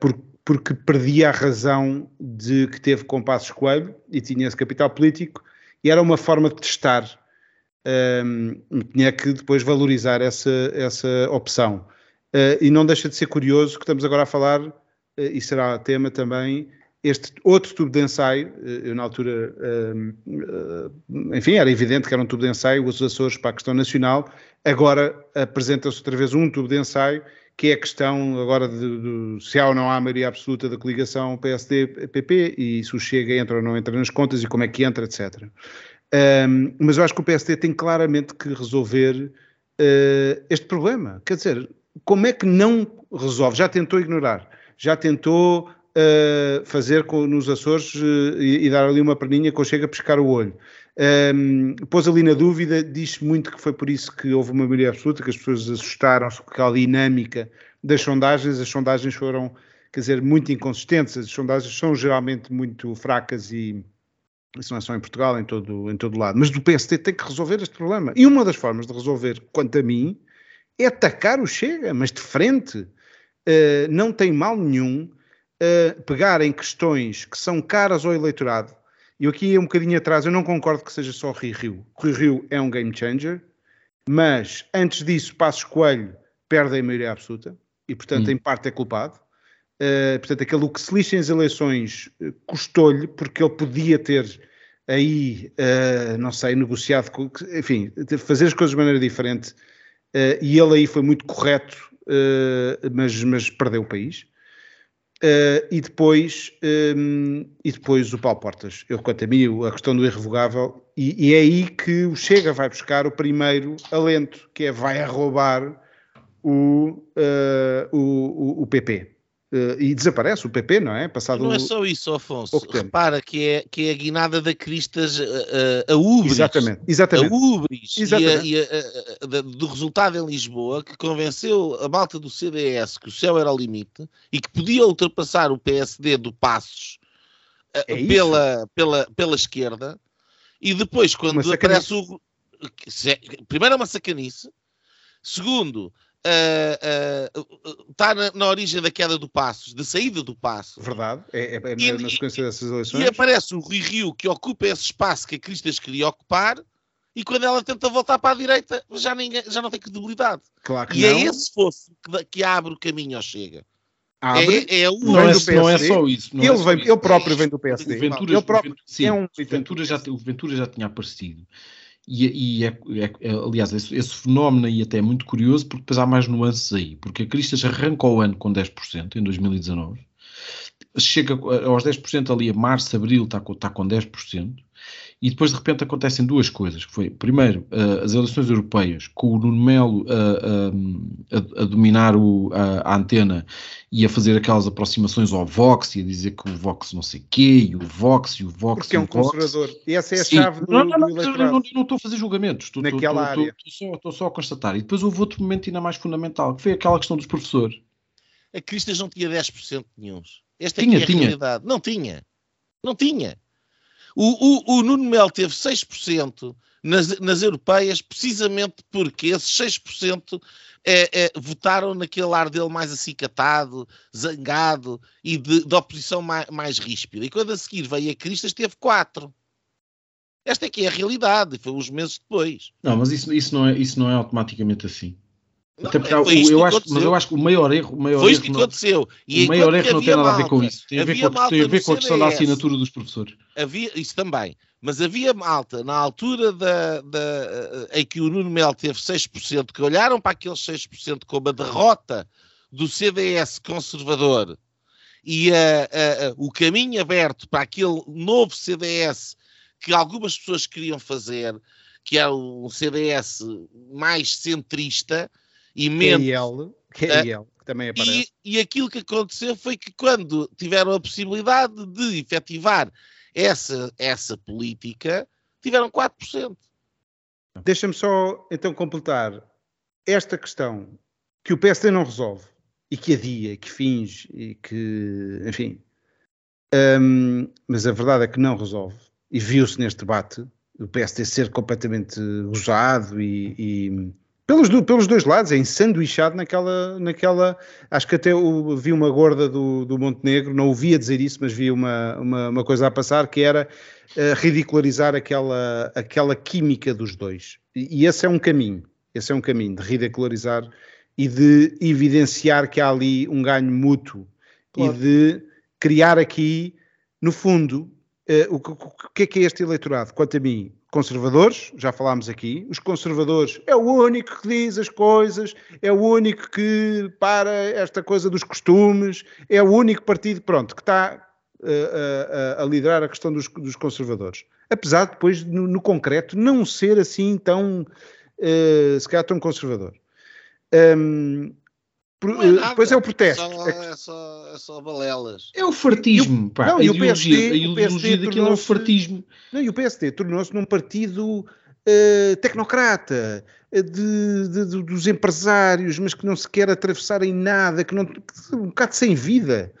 por, porque perdia a razão de que teve com Passos Coelho e tinha esse capital político, e era uma forma de testar, um, tinha que depois valorizar essa, essa opção. e não deixa de ser curioso que estamos agora a falar, e será tema também, este outro tubo de ensaio, eu na altura, enfim, era evidente que era um tubo de ensaio, os Açores para a questão nacional, agora apresenta-se outra vez um tubo de ensaio, que é a questão agora de, de, se há ou não há maioria absoluta da coligação PSD-PP e se o Chega entra ou não entra nas contas e como é que entra, etc. Um, mas eu acho que o PSD tem claramente que resolver uh, este problema. Quer dizer, como é que não resolve? Já tentou ignorar, já tentou uh, fazer com, nos Açores uh, e, e, dar ali uma perninha com chega a pescar o olho. Um, pôs ali na dúvida, diz muito que foi por isso que houve uma maioria absoluta, que as pessoas assustaram-se com aquela dinâmica das sondagens. As sondagens foram, quer dizer, muito inconsistentes. As sondagens são geralmente muito fracas e isso não é só em Portugal, em todo, em todo lado. Mas do PSD tem que resolver este problema. E uma das formas de resolver, quanto a mim, é atacar o Chega, mas de frente. Uh, não tem mal nenhum uh, pegar em questões que são caras ao eleitorado. E aqui, um bocadinho atrás, eu não concordo que seja só Rui Rio. Rui Rio é um game changer, mas antes disso, Passos Coelho perde a maioria absoluta e, portanto, hum. em parte é culpado. Uh, portanto, aquele que se lixa as eleições uh, custou-lhe, porque ele podia ter aí, uh, não sei, negociado, com, enfim, fazer as coisas de maneira diferente, e ele aí foi muito correto, mas, mas perdeu o país. E, depois, um, e depois o Paulo Portas. Eu, quanto a mim, a questão do irrevogável, e, e é aí que o Chega vai buscar o primeiro alento, que é vai arrobar o, o, o PP. Uh, e desaparece o PP, não é? Passado não é só isso, Afonso. Repara que é, que é a guinada da Cristas, a, a, a Ubris. Exatamente, exatamente. A Ubris exatamente. E, a, e a, do resultado em Lisboa que convenceu a malta do CDS que o céu era o limite e que podia ultrapassar o PSD do Passos é pela, pela, pela esquerda e depois quando aparece o... Primeiro é uma sacanice, segundo está uh, uh, na, na, origem da queda do Passos, da saída do Passo. Verdade, é, é, é e, na sequência dessas eleições. E aparece o Rui Rio que ocupa esse espaço que a Cristas queria ocupar e quando ela tenta voltar para a direita já, ninguém, já não tem credibilidade. Claro que e é não. é esse fosse que, que abre o caminho ao Chega. Abre, é, é o não, é, não é só isso. ele, é só vem, isso. ele próprio vem do PSD. O Ventura, ele próprio, sim, é um Ventura, já, o Ventura já tinha aparecido. E, e é, é, é, aliás, esse, esse, fenómeno aí até é muito curioso, porque depois há mais nuances aí. Porque a Cristas arrancou o ano com 10% em 2019, chega aos 10% ali a março, abril, está com, está com 10%, e depois de repente acontecem duas coisas, que foi, primeiro, uh, as eleições europeias, com o Nuno Melo uh, a, a, dominar o, a, a, antena e a fazer aquelas aproximações ao Vox e a dizer que o Vox não sei quê, e o Vox e o Vox Porque é um conservador. E essa é a Sim. chave do, não, não, não, do. Não, não, estou a fazer julgamentos. Estou, Naquela estou, área. Estou, estou, só, só a constatar. E depois houve outro momento ainda mais fundamental, que foi aquela questão dos professores. A Cristas não tinha 10% nenhum. Esta tinha, é a tinha. realidade. Não tinha. Não tinha. O, o, o Nuno Melo teve 6% nas, nas europeias, precisamente porque esses 6% é, é, votaram naquele ar dele mais acicatado, zangado e de, de oposição mais, mais, ríspida. E quando a seguir veio a Cristas, teve 4%. Esta é que é a realidade, foi uns meses depois. Não, mas isso, isso, não, é, isso não é automaticamente assim. Não, Até porque é, o, eu acho, mas eu acho que o maior erro. O maior foi isto que aconteceu. E o maior erro não tem nada a ver com isso. Tem a ver com, tem a, ver com a questão da assinatura dos professores. Havia, isso também. Mas havia malta na altura da, da, em que o Nuno Melo teve 6%, que olharam para aqueles 6% como a derrota do CDS conservador e a, a, o caminho aberto para aquele novo CDS que algumas pessoas queriam fazer, que é um CDS mais centrista e menos. KL, KL, que também aparece. E, e aquilo que aconteceu foi que quando tiveram a possibilidade de efetivar essa, essa política, tiveram 4%. Deixa-me só então completar esta questão que o PSD não resolve e que adia, que finge e que, enfim. Um, mas a verdade é que não resolve. E viu-se neste debate o PSD ser completamente usado e, e pelos, pelos dois lados, é ensanduichado naquela, naquela. Acho que até o, vi uma gorda do, do Montenegro, não ouvia dizer isso, mas vi uma, uma, uma coisa a passar que era uh, ridicularizar aquela, aquela química dos dois. E, e, esse é um caminho, esse é um caminho de ridicularizar e de evidenciar que há ali um ganho mútuo claro. e de criar aqui no fundo, uh, o, o, que é que é este eleitorado? Quanto a mim, conservadores, já falámos aqui, os conservadores é o único que diz as coisas, é o único que para esta coisa dos costumes, é o único partido, pronto, que está a, a, liderar a questão dos, dos conservadores. Apesar de depois, no, no, concreto, não ser assim tão, uh, se calhar, tão conservador. Um, é depois é o protesto. É só, é, só, é só balelas. É o fartismo. Pá. Não, a, ideologia, PSD, a ideologia daquilo é o fartismo. Não, e o PSD tornou-se num partido uh, tecnocrata, de, de, de, dos empresários, mas que não se quer atravessar em nada, que não, que, um bocado sem vida.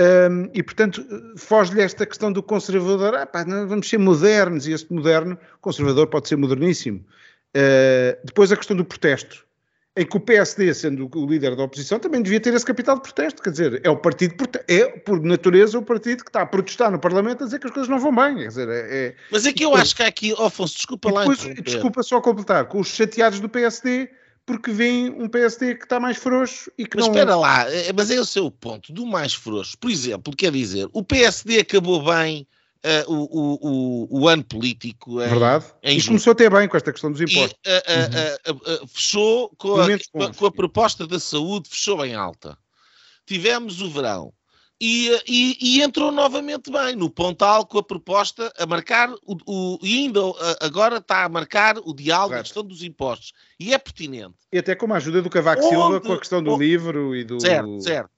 Um, e portanto foge-lhe esta questão do conservador, ah, pá, vamos ser modernos, e este moderno, conservador pode ser moderníssimo. Uh, depois a questão do protesto em que o PSD, sendo o líder da oposição, também devia ter esse capital de protesto. Quer dizer, é o partido, é por natureza o partido que está a protestar no Parlamento a dizer que as coisas não vão bem. Quer dizer, é, é... Mas é que eu acho que há aqui, Afonso, desculpa lá. Depois, desculpa só completar, com os chateados do PSD, porque vem um PSD que está mais frouxo e que mas não... Mas espera lá, é, mas é o seu ponto, do mais frouxo. Por exemplo, quer dizer, o PSD acabou bem uh, o, o, o, ano político. Em, Verdade. Em e começou até bem com esta questão dos impostos. E, uh, uh, fechou com a, com a, proposta da saúde, fechou bem alta. Tivemos o verão. E, e, e, entrou novamente bem no Pontal com a proposta a marcar o, o e ainda agora está a marcar o diálogo da questão dos impostos e é pertinente. E até com a ajuda do Cavaco Onde, Silva com a questão do livro e do certo, certo.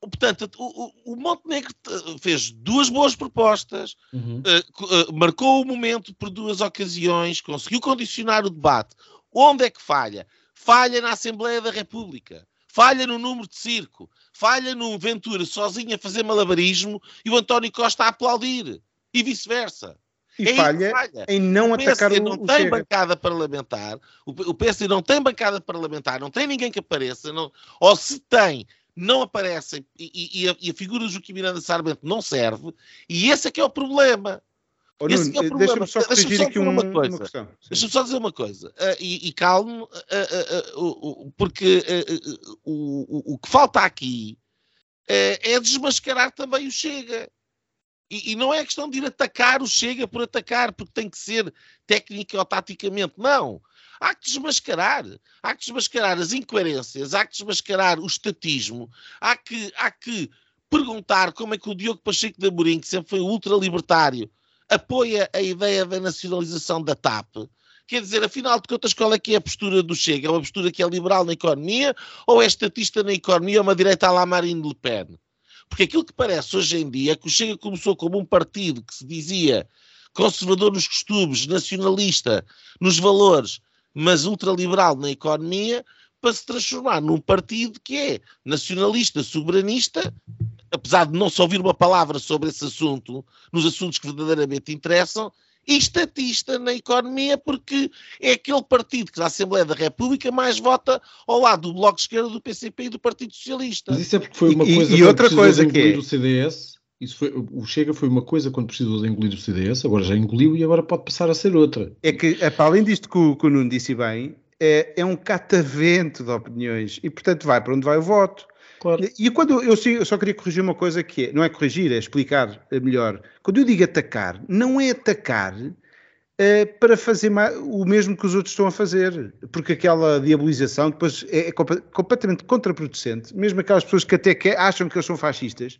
Portanto, o, o, Montenegro fez duas boas propostas, uhum. uh, uh, marcou o momento por duas ocasiões, conseguiu condicionar o debate. Onde é que falha? Falha na Assembleia da República, falha no número de circo, falha no Ventura sozinho a fazer malabarismo e o António Costa a aplaudir, e vice-versa. E é falha, falha, em não o atacar o não o tem Chega. bancada parlamentar, o, o PSD não tem bancada parlamentar, não tem ninguém que apareça, não, ou se tem, não aparecem e, e, a, e a, figura do Joaquim Miranda Sarmento não serve, e esse é que é o problema. Oh, esse é o problema. Deixa-me só deixa aqui uma, coisa. Uma. Deixa-me só dizer uma coisa, uh, e, e calmo, uh, uh, porque o, o, que falta aqui é desmascarar também o Chega. E, e, não é questão de ir atacar o Chega por atacar, porque tem que ser técnica ou taticamente. Não. Há que desmascarar. Há que desmascarar as incoerências, há que desmascarar o estatismo, há que, há que perguntar como é que o Diogo Pacheco de Amorim, que sempre foi ultralibertário, apoia a ideia da nacionalização da TAP. Quer dizer, afinal de contas, qual é que é a postura do Chega? É uma postura que é liberal na economia ou é estatista na economia ou uma direita à la Marine Le Pen? Porque aquilo que parece hoje em dia é que o Chega começou como um partido que se dizia conservador nos costumes, nacionalista nos valores, mas ultraliberal na economia, para se transformar num partido que é nacionalista, soberanista, apesar de não se ouvir uma palavra sobre esse assunto, nos assuntos que verdadeiramente interessam, e estatista na economia, porque é aquele partido que na Assembleia da República mais vota ao lado do Bloco de Esquerda, do PCP e do Partido Socialista. Mas isso é porque foi uma coisa e, e outra coisa que é... do CDS. Isso foi, o Chega foi uma coisa quando precisou de engolir o CDS, agora já engoliu e agora pode passar a ser outra. É que, é, para além disto que o, que o Nuno disse bem, é, é um catavento de opiniões e, portanto, vai para onde vai o voto. Claro. E quando eu, eu, só queria corrigir uma coisa que é, não é corrigir, é explicar melhor. Quando eu digo atacar, não é atacar uh, para fazer o mesmo que os outros estão a fazer, porque aquela diabolização depois é, é completamente contraproducente, mesmo aquelas pessoas que até que acham que eles são fascistas,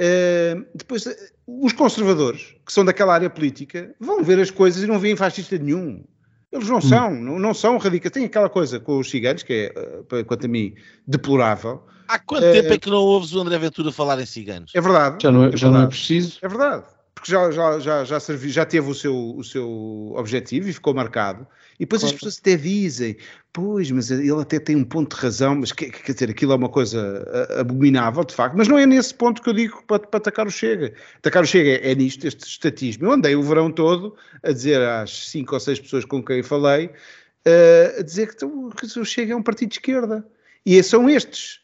Uh, depois, os conservadores, que são daquela área política, vão ver as coisas e não veem fascista nenhum. Eles não hum. são, não, não são radicais. Tem aquela coisa com os ciganos, que é, uh, quanto a mim, deplorável. Há quanto uh, tempo é que não ouves o André Ventura falar em ciganos? É verdade. Já não é, é já não é preciso. É verdade. Porque já, já, já, já, servi, já teve o seu, o seu objetivo e ficou marcado. E depois claro. as pessoas até dizem, pois, mas ele até tem um ponto de razão, mas quer, quer dizer, aquilo é uma coisa abominável, de facto, mas não é nesse ponto que eu digo para, para atacar o Chega. Atacar o Chega é, é nisto, este estatismo. Eu andei o verão todo a dizer às cinco ou seis pessoas com quem falei, uh, a dizer que, que o Chega é um partido de esquerda. E são estes,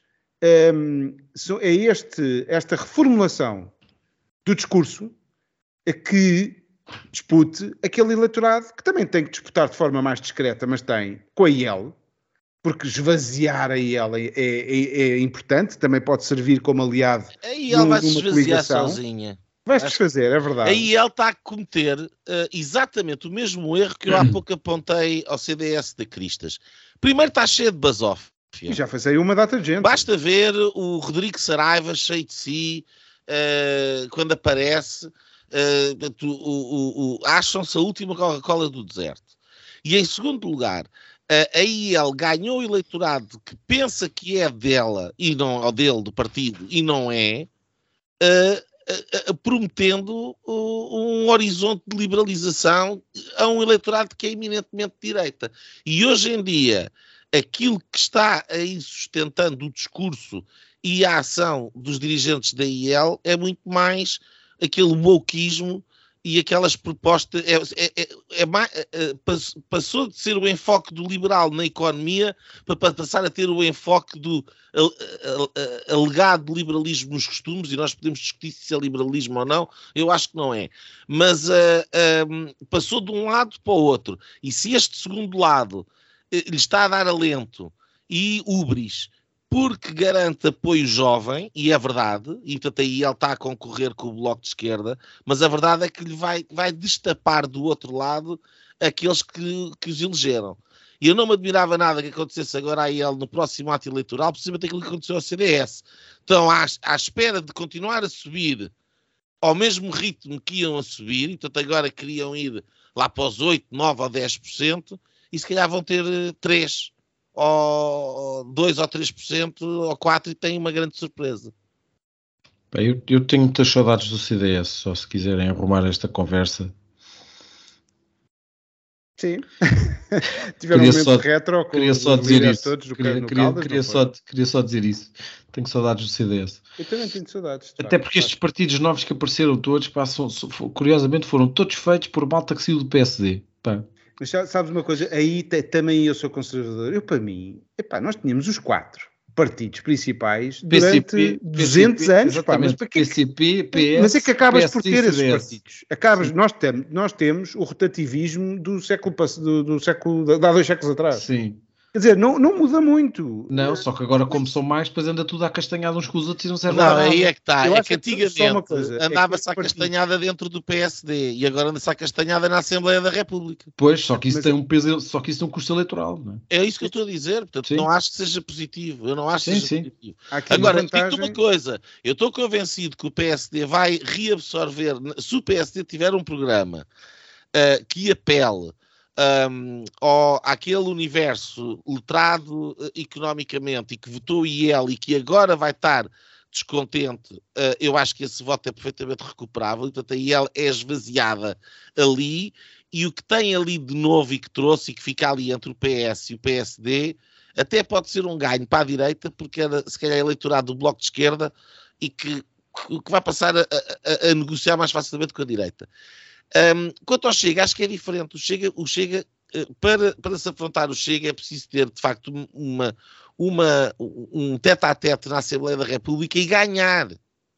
um, ehm, é este, esta reformulação do discurso que dispute aquele eleitorado que também tem que disputar de forma mais discreta, mas tem com a IEL, porque esvaziar a IEL é, é, é importante, também pode servir como aliado. A IEL vai se esvaziar sozinha. Vais desfazer, é verdade. Aí ele está a cometer uh, exatamente o mesmo erro que eu há pouco apontei ao CDS de Cristas. Primeiro está cheio de basófia. Já foi aí uma data de gente. Basta ver o Rodrigo Saraiva cheio de si, uh, quando aparece, o, acham-se a última Coca-Cola do deserto. E em segundo lugar, aí ele ganhou o eleitorado que pensa que é dela e não ou dele do partido e não é, uh, uh, prometendo um horizonte de liberalização a um eleitorado que é eminentemente direita. E hoje em dia, aquilo que está aí sustentando o discurso e a ação dos dirigentes da IEL é muito mais aquele wokeismo e aquelas propostas é, é, é, é, é passou de ser o enfoque do liberal na economia para passar a ter o enfoque do alegado liberalismo nos costumes, e nós podemos discutir se é liberalismo ou não, eu acho que não é. Mas uh, uh, passou de um lado para o outro. E se este segundo lado uh, lhe está a dar alento e ubris porque garante apoio jovem, e é verdade, e portanto aí ele está a concorrer com o Bloco de Esquerda, mas a verdade é que lhe vai, vai destapar do outro lado aqueles que, que os elegeram. E eu não me admirava nada que acontecesse agora a ele no próximo ato eleitoral, precisamente aquilo que aconteceu ao CDS. Então, à, à espera de continuar a subir ao mesmo ritmo que iam a subir, e portanto agora queriam ir lá para os 8, 9 ou 10%, e se calhar vão ter 3 ou 2 ou 3% ou 4% e tem uma grande surpresa. Bem, eu, eu, tenho muitas saudades do CDS, só se quiserem arrumar esta conversa. Sim. [LAUGHS] Tiveram um momento só, retro com queria só dizer isso. todos do queria, queria, Caldas, queria, só, queria só dizer isso. Tenho saudades do CDS. Eu também tenho saudades. Até porque estes partidos novos que apareceram todos, passam, curiosamente, foram todos feitos por malta que saiu do PSD. Pá. Mas sabes uma coisa, aí também eu sou conservador. Eu, para mim, epá, nós tínhamos os quatro partidos principais durante PCP, 200 PCP, anos. Pá, mas para que, PCP, PS, mas é que acabas PS, por ter esses partidos. Acabas, nós, temos, nós temos o rotativismo do século, do, do século, de há dois séculos atrás. Sim. Quer dizer, não, não muda muito. Não, só que agora, como são mais, depois anda tudo acastanhado uns com os outros e não serve não, nada. Aí é que está. É que antigamente andava-se é acastanhada dentro do PSD e agora anda-se acastanhada na Assembleia da República. Pois, só que isso Mas tem um peso, só que isso tem um custo eleitoral. Não é? é isso que eu estou a dizer. Portanto, sim. não acho que seja positivo. Eu não acho sim, que seja sim. positivo. agora, vantagem... digo-te uma coisa. Eu estou convencido que o PSD vai reabsorver, se o PSD tiver um programa uh, que apele um, ao, àquele universo letrado uh, economicamente e que votou IEL e que agora vai estar descontente, uh, eu acho que esse voto é perfeitamente recuperável. Portanto, a IEL é esvaziada ali e o que tem ali de novo e que trouxe e que fica ali entre o PS e o PSD até pode ser um ganho para a direita, porque era se calhar eleitorado do Bloco de Esquerda e que, que vai passar a, a, a negociar mais facilmente com a direita. Um, quanto ao Chega, acho que é diferente. O Chega, o Chega eh, para, para se afrontar o Chega é preciso ter, de facto, uma, uma, um tete a tete na Assembleia da República e ganhar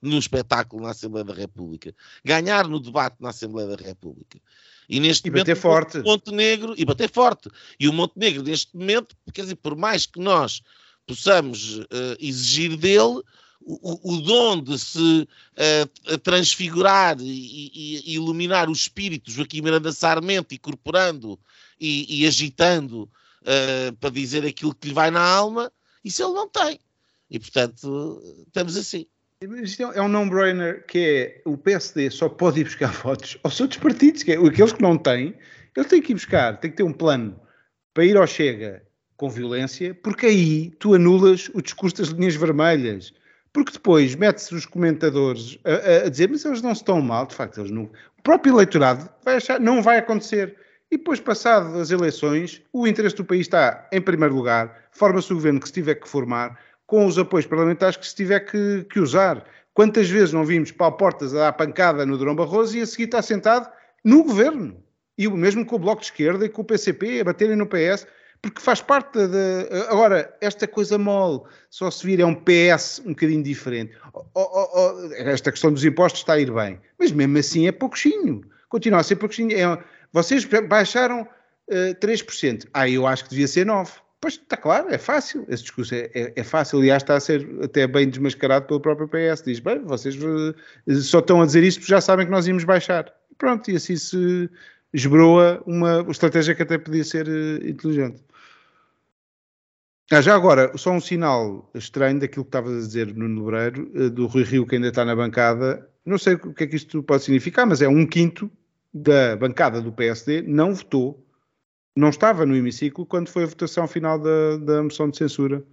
no espetáculo na Assembleia da República, ganhar no debate na Assembleia da República. E neste e momento, bater forte. O Montenegro, e bater forte. E o Montenegro, neste momento, quer dizer, por mais que nós possamos uh, exigir dele, o, o dom de se uh, transfigurar e, e, iluminar o espírito Joaquim Miranda Sarmento, incorporando e, e agitando uh, para dizer aquilo que lhe vai na alma, isso ele não tem. E, portanto, estamos assim. Isto é um non-brainer que é o PSD só pode ir buscar [LAUGHS] votos aos outros partidos, que é aqueles que não têm, ele tem que ir buscar, tem que ter um plano para ir ao Chega com violência, porque aí tu anulas o discurso das linhas vermelhas, porque depois mete-se os comentadores a, a, dizer, mas eles não estão mal, de facto, eles não. O próprio eleitorado vai achar, não vai acontecer. E depois, passado as eleições, o interesse do país está em primeiro lugar, forma-se o governo que se tiver que formar, com os apoios parlamentares que se tiver que, que usar. Quantas vezes não vimos Paulo Portas a dar pancada no Durão Barroso e a seguir está sentado no governo? E o mesmo com o Bloco de Esquerda e com o PCP a baterem no PS porque faz parte da. Agora, esta coisa mole, só se vir é um PS um bocadinho diferente. Oh, oh, oh, esta questão dos impostos está a ir bem, mas mesmo assim é pouquinho. Continua a ser pouquinho. É, vocês baixaram uh, eh, 3%. Ah, eu acho que devia ser 9%. Pois está claro, é fácil. Esse discurso é, é, é, fácil. Aliás, está a ser até bem desmascarado pelo próprio PS. Diz: bem, vocês eh, só estão a dizer isto porque já sabem que nós íamos baixar. Pronto, e assim se esbroa uma estratégia que até podia ser uh, inteligente. Ah, já agora, só um sinal estranho daquilo que estavas a dizer no Lebreiro, uh, do Rui Rio que ainda está na bancada. Não sei o que é que isto pode significar, mas é um quinto da bancada do PSD não votou, não estava no hemiciclo quando foi a votação final da, da moção de censura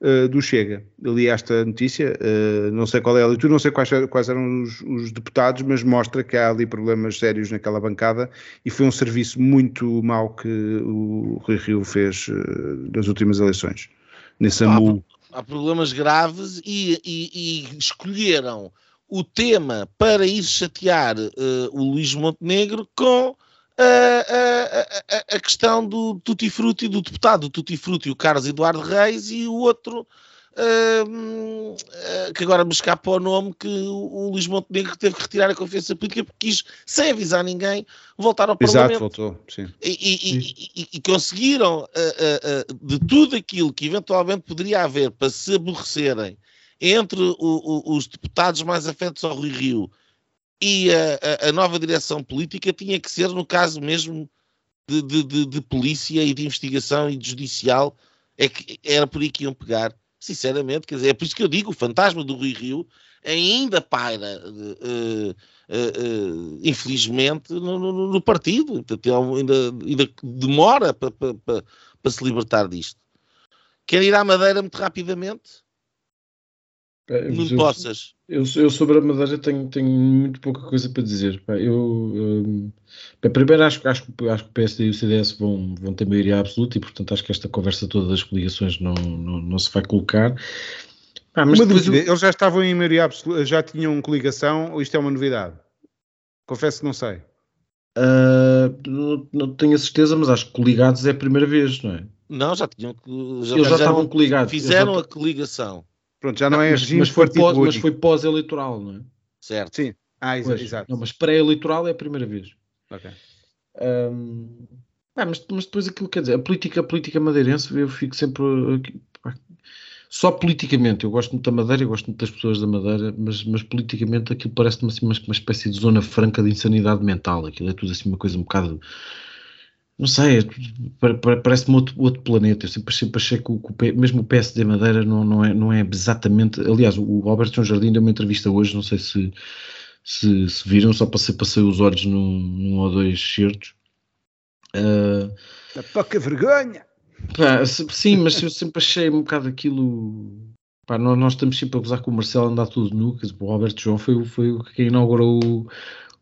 uh, do Chega. Eu li esta notícia, uh, não sei qual é a leitura, não sei quais, quais eram os, os, deputados, mas mostra que há ali problemas sérios naquela bancada e foi um serviço muito mau que o Rui Rio fez uh, nas últimas eleições. Nesse há, há problemas graves e, e, e, escolheram o tema para ir chatear o Luís Montenegro com a, a, a, questão do Tutti Frutti, do deputado do Tutti Frutti, o Carlos Eduardo Reis, e o outro, uh, uh, que agora me escapa o nome, que o, o Luís Montenegro teve que retirar a confiança política porque quis, sem avisar ninguém, voltar ao Parlamento. Exato, voltou, sim. E, e, e, e conseguiram, uh, de tudo aquilo que eventualmente poderia haver para se aborrecerem entre o, o, os deputados mais afetos ao Rio Rio e a, a, nova direção política tinha que ser, no caso mesmo de, de, de, de, polícia e de investigação e de judicial, é que era por aí que iam pegar. Sinceramente, quer dizer, é por isso que eu digo: o fantasma do Rui Rio ainda paira, uh, uh, uh, infelizmente, no, no, no, partido. Portanto, ainda, ainda demora para, se libertar disto. Quer ir à Madeira muito rapidamente? Não eu, possas. Eu, eu, sobre a Madeira tenho, tenho muito pouca coisa para dizer. Eu, um, primeiro acho, acho, acho que o PSD e o CDS vão, vão ter maioria absoluta e portanto acho que esta conversa toda das coligações não, não, não se vai colocar. Ah, mas depois, eles já estavam em maioria absoluta, já tinham coligação ou isto é uma novidade? Confesso que não sei. Uh, não, não, tenho a certeza, mas acho que coligados é a primeira vez, não é? Não, já tinham. Já eles já estavam coligados. Fizeram já... a coligação. Pronto, já não, não é mas, mas foi pós, mas foi pós-eleitoral, não é? Certo. Sim. Ah, pois, exato. Não, mas pré-eleitoral é a primeira vez. Ok. Um, ah, mas, mas, depois aquilo quer dizer, a política, a política madeirense, eu fico sempre. Só politicamente, eu gosto muito da Madeira, eu gosto muito das pessoas da Madeira, mas, mas politicamente aquilo parece-me assim uma, uma espécie de zona franca de insanidade mental. Aquilo é tudo assim uma coisa um bocado não sei, parece-me outro, outro planeta. Eu sempre, sempre achei que, o, que o, mesmo o PSD Madeira não, não, é, não é exatamente. Aliás, o Alberto João Jardim deu uma entrevista hoje, não sei se, se, se viram, só passei, passei os olhos num, num ou dois certos. Uh, a pouca vergonha! Pá, sim, mas eu sempre achei um bocado aquilo. Pá, nós, nós estamos sempre a gozar com o Marcelo andar tudo nu, o Alberto João foi, foi o que inaugurou o,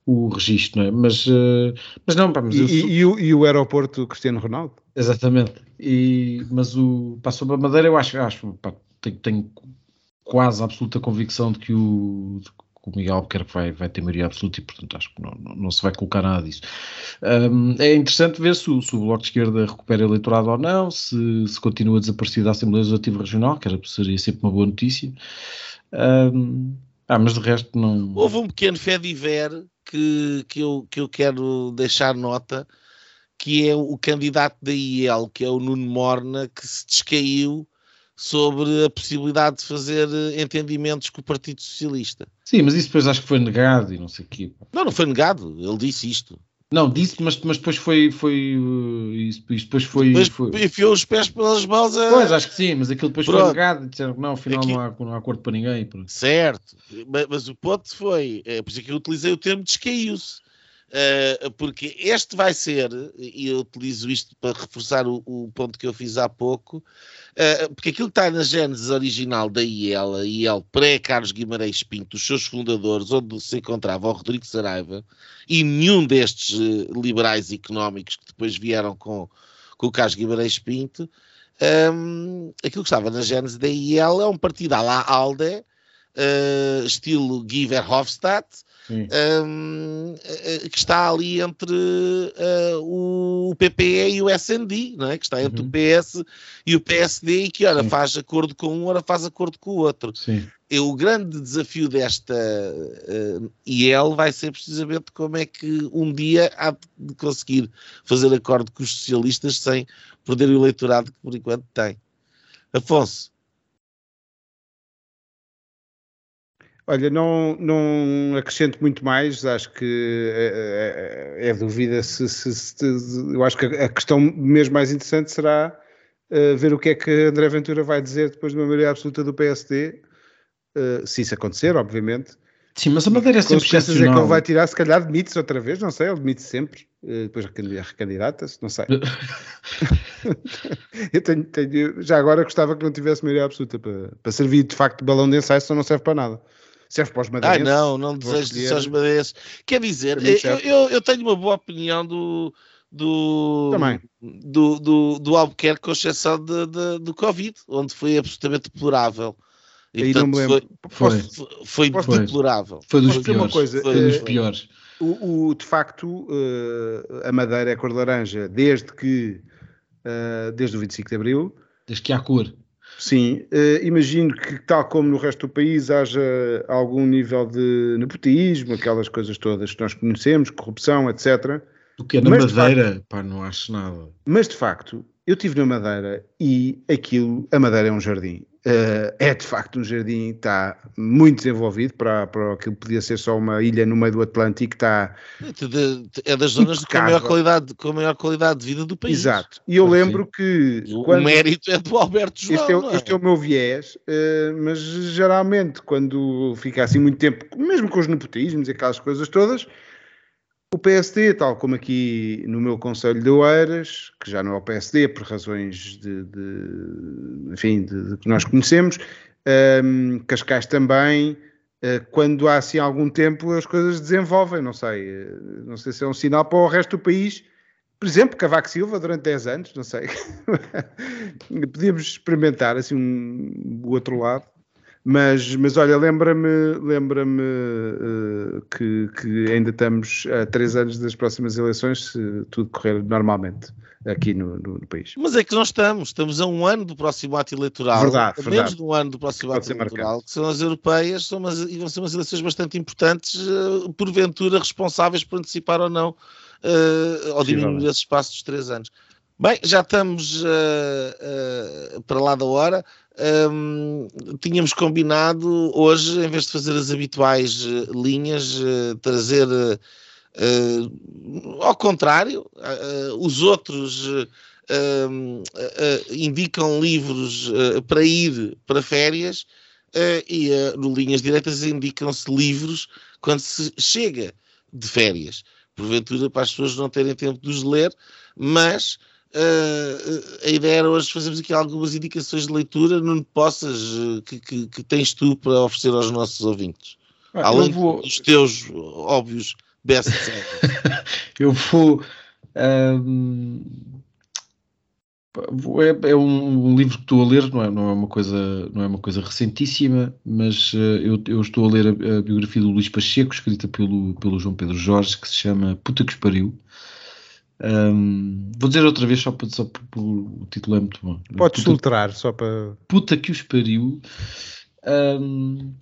o registro, não é? Mas, uh, mas não, pá, mas e, sou... e, o, e o aeroporto Cristiano Ronaldo? Exatamente. E, mas o para sobre a Madeira, eu acho, acho pá, tenho, tenho, quase absoluta convicção de que o, de que o Miguel Albuquerque vai, vai ter maioria absoluta e, portanto, acho que não, não, não se vai colocar nada disso. Um, é interessante ver se o, se o, Bloco de Esquerda recupera eleitorado ou não, se, se continua desaparecido da Assembleia Legislativa Regional, que era, seria sempre uma boa notícia. Um, ah, mas de resto não. Houve um pequeno fé de ver que, que, eu, que eu quero deixar nota, que é o candidato da IEL, que é o Nuno Morna, que se descaiu sobre a possibilidade de fazer entendimentos com o Partido Socialista. Sim, mas isso depois acho que foi negado e não sei o quê. Não, não foi negado, ele disse isto. Não, disse, mas, mas depois foi. foi uh, isso, depois foi. Depois foi... enfiou os pés pelas mãos a... Pois, acho que sim, mas aquilo depois Pronto. foi negado e disseram que não, afinal Aqui... não, há, não há acordo para ninguém. Pronto. Certo, mas, mas, o ponto foi. É por isso que eu utilizei o termo descaiu-se. Uh, porque este vai ser, e eu utilizo isto para reforçar o, o ponto que eu fiz há pouco, uh, porque aquilo que está na gênese original da IEL, a IEL pré-Carlos Guimarães Pinto, os seus fundadores, onde se encontrava o Rodrigo Saraiva, e nenhum destes uh, liberais económicos que depois vieram com, com o Carlos Guimarães Pinto, um, aquilo que estava na gênese da IEL é um partido à la ALDE, estilo Guy Verhofstadt, um, que está ali entre uh, o PPE e o SND, não é? que está entre uhum. o PS e o PSD e que ora Sim. faz acordo com um, ora faz acordo com o outro. Sim. E o grande desafio desta uh, IEL vai ser precisamente como é que um dia há de conseguir fazer acordo com os socialistas sem perder o eleitorado que por enquanto tem. Afonso. Olha, não, não acrescento muito mais, acho que é, é, é dúvida se, se, se, Eu acho que a questão mesmo mais interessante será uh, ver o que é que André Ventura vai dizer depois de uma maioria absoluta do PSD, uh, se isso acontecer, obviamente. Sim, mas a Madeira é sempre excepcional. é que ele vai tirar, se calhar demite-se outra vez, não sei, ele demite sempre, uh, depois recandidata-se, não sei. [LAUGHS] eu tenho, tenho, já agora gostava que não tivesse maioria absoluta para, para servir de facto de balão de ensaio, senão não serve para nada serve para os madeirenses. Ah, não, não desejo isso aos madeirenses. Quer dizer, eu, eu, eu, tenho uma boa opinião do. Do, Também. do, do, do Albuquerque, com exceção de, de, do Covid, onde foi absolutamente deplorável. E, Aí portanto, não me Foi, foi, foi deplorável. Foi dos piores. Uma coisa, foi dos piores. O, o, de facto, uh, a Madeira é cor de laranja desde que uh, desde o 25 de Abril. Desde que há cor. Sim, uh, imagino que, tal como no resto do país, haja algum nível de nepotismo, aquelas coisas todas que nós conhecemos, corrupção, etc. O que é na mas, Madeira, facto, pá, não acho nada. Mas de facto, eu estive na Madeira e aquilo, a Madeira é um jardim. Uh, é de facto um jardim, está muito desenvolvido para, para aquilo que podia ser só uma ilha no meio do Atlântico, está... É das zonas com a, maior qualidade, com a maior qualidade de vida do país. Exato. E eu lembro que... O, quando, mérito é do Alberto João, este é, é? este é o meu viés, uh, mas geralmente quando fica assim muito tempo, mesmo com os nepotismos e aquelas coisas todas, o PSD, tal como aqui no meu Conselho de Oeiras, que já não é o PSD por razões de, de enfim, de, de, que nós conhecemos, um, Cascais também, uh, quando há assim algum tempo as coisas desenvolvem, não sei, uh, não sei se é um sinal para o resto do país, por exemplo, Cavaco Silva durante 10 anos, não sei, [LAUGHS] podíamos experimentar assim um, o outro lado. Mas, mas olha, lembra-me lembra-me uh, que, que ainda estamos a três anos das próximas eleições, se tudo correr normalmente aqui no, no, no, país. Mas é que nós estamos, estamos a um ano do próximo ato eleitoral, verdade, a verdade. menos de um ano do próximo ato eleitoral, marcado. que são as europeias, são umas, e vão ser umas eleições bastante importantes, uh, porventura responsáveis por antecipar ou não, uh, ou diminuir esse espaço dos três anos. Bem, já estamos uh, para lá da hora um, tínhamos combinado hoje, em vez de fazer as habituais uh, linhas, uh, trazer uh, ao contrário, os outros indicam livros para ir para férias e no Linhas Diretas indicam-se livros quando se chega de férias. Porventura, para as pessoas não terem tempo de os ler, mas Uh, a ideia era hoje fazermos aqui algumas indicações de leitura, não possas, uh, que, que, que, tens tu para oferecer aos nossos ouvintes? Ah, Além vou... dos teus óbvios best-sellers. [LAUGHS] eu vou. Um, é, é um, um, livro que estou a ler, não é, não é, uma, coisa, não é uma coisa recentíssima, mas uh, eu, eu, estou a ler a, a, biografia do Luís Pacheco, escrita pelo, pelo João Pedro Jorge, que se chama Puta que Espariu. Um, vou dizer outra vez só, para, só o título é muito bom. Pode filtrar só para. Puta que os pariu. Um,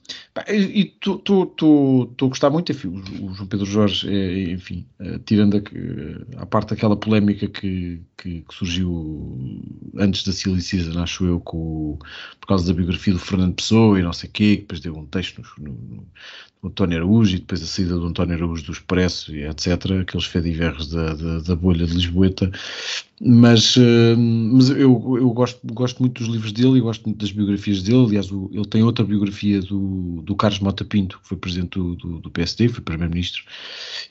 e estou a gostar muito, enfim, o, João Pedro Jorge, é, enfim, uh, tirando a, a, parte daquela polémica que, que, que, surgiu antes da Silly Season, acho eu, com, por causa da biografia do Fernando Pessoa e não sei o quê, que depois deu um texto no, no, no António Araújo e depois a saída do António Araújo do Expresso e etc., aqueles fediverros da, da, da bolha de Lisboeta, mas, uh, mas eu, eu gosto, gosto muito dos livros dele e gosto muito das biografias dele, aliás o, ele tem outra biografia do, do Carlos Mota Pinto, que foi presidente do, do, do PSD, foi primeiro-ministro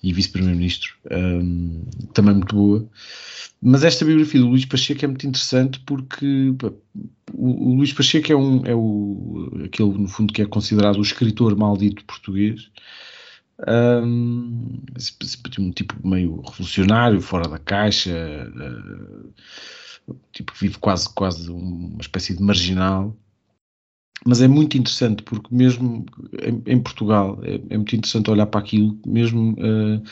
e vice-primeiro-ministro, um, também muito boa. Mas esta biografia do Luís Pacheco é muito interessante porque o, Luís Pacheco é, um, é o, aquele, no fundo, que é considerado o escritor maldito português. Um, um tipo meio revolucionário, fora da caixa, uh, tipo que vive quase, quase uma espécie de marginal mas é muito interessante porque mesmo em, em Portugal é, é, muito interessante olhar para aquilo, mesmo uh,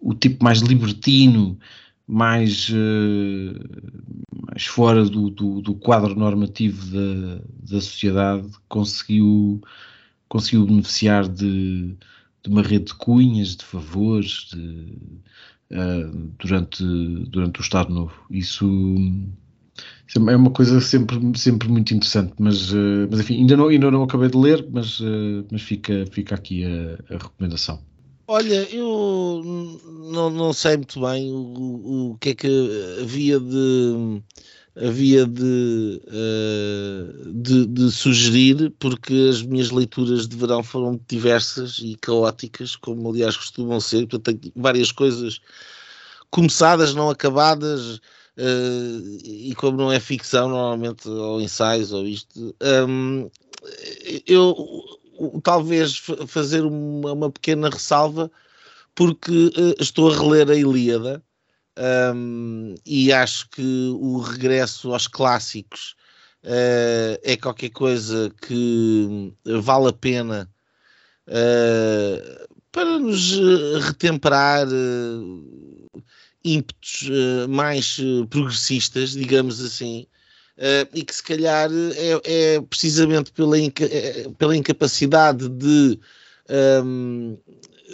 o tipo mais libertino, mais, uh, mais fora do, do, do, quadro normativo da, da sociedade, conseguiu, conseguiu beneficiar de, de uma rede de cunhas, de favores, de, uh, durante, durante o Estado Novo. Isso é uma coisa sempre, sempre muito interessante, mas, uh, mas enfim, ainda não, ainda não acabei de ler, mas, uh, mas fica, fica aqui a, a, recomendação. Olha, eu não, não sei muito bem o, o que é que havia de havia de, uh, de, de, sugerir, porque as minhas leituras de verão foram diversas e caóticas, como aliás costumam ser, portanto tenho várias coisas começadas, não acabadas, Uh, e como não é ficção, normalmente, ou ensaios, ou isto, um, eu talvez fazer uma, uma, pequena ressalva, porque uh, estou a reler a Ilíada um, e acho que o regresso aos clássicos uh, é qualquer coisa que vale a pena para nos retemperar ímpetos uh, mais uh, progressistas, digamos assim, uh, e que se calhar é, é precisamente pela, inca pela incapacidade de, um,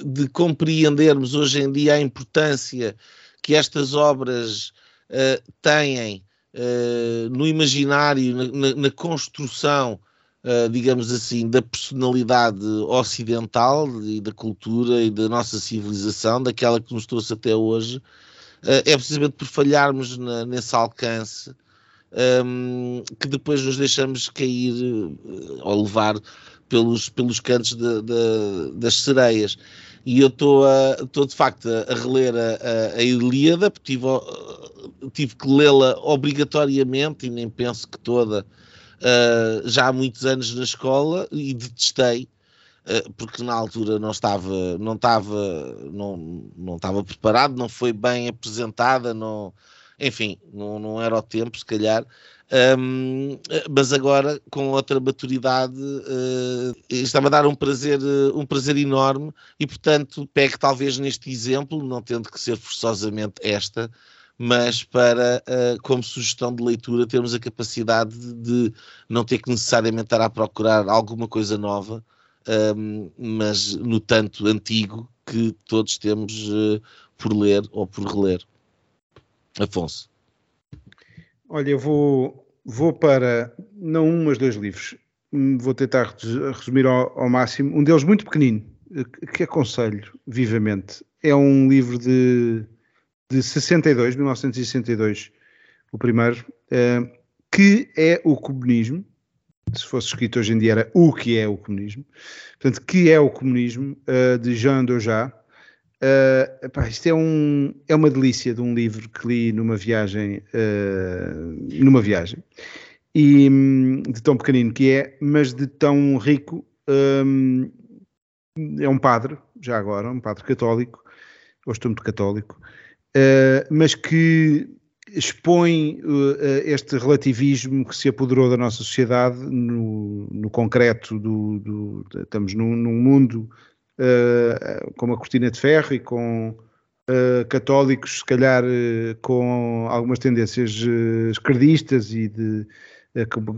ehm, de compreendermos hoje em dia a importância que estas obras têm no imaginário, na, na construção. Uh, digamos assim, da personalidade ocidental e da cultura e da nossa civilização, daquela que nos trouxe até hoje, eh, é precisamente por falharmos na, nesse alcance um, que depois nos deixamos cair uh, ou levar pelos, pelos cantos de, de, das sereias. E eu estou de facto a, a reler a, a, Ilíada, porque tive, uh, tive que lê-la obrigatoriamente e nem penso que toda uh, já há muitos anos na escola e detestei eh, porque na altura não estava, não estava, não, não estava preparado, não foi bem apresentada, não, enfim, não, não era o tempo, se calhar. Um, mas agora com outra maturidade uh, está-me a dar um prazer, uh, um prazer enorme e portanto pego talvez neste exemplo, não tendo que ser forçosamente esta, mas para uh, como sugestão de leitura termos a capacidade de, não ter que necessariamente estar a procurar alguma coisa nova, um, mas no tanto antigo que todos temos por ler ou por reler. Afonso. Olha, eu vou, vou para não um, mas dois livros. Hum, vou tentar resumir ao, ao máximo. Um deles muito pequenino, que aconselho vivamente. É um livro de, de 62, 1962, o primeiro, uh, que é o comunismo se fosse escrito hoje em dia, era o que é o comunismo. Portanto, que é o comunismo, uh, de Jean Dojat. Uh, epá, isto é, um, é uma delícia de um livro que li numa viagem, uh, numa viagem, e um, de tão pequenino que é, mas de tão rico. Um, é um padre, já agora, um padre católico, gosto muito católico, uh, mas que expõe este relativismo que se apoderou da nossa sociedade no, no concreto do, do, estamos num, num mundo com uma cortina de ferro e com uh, católicos se calhar com algumas tendências esquerdistas e de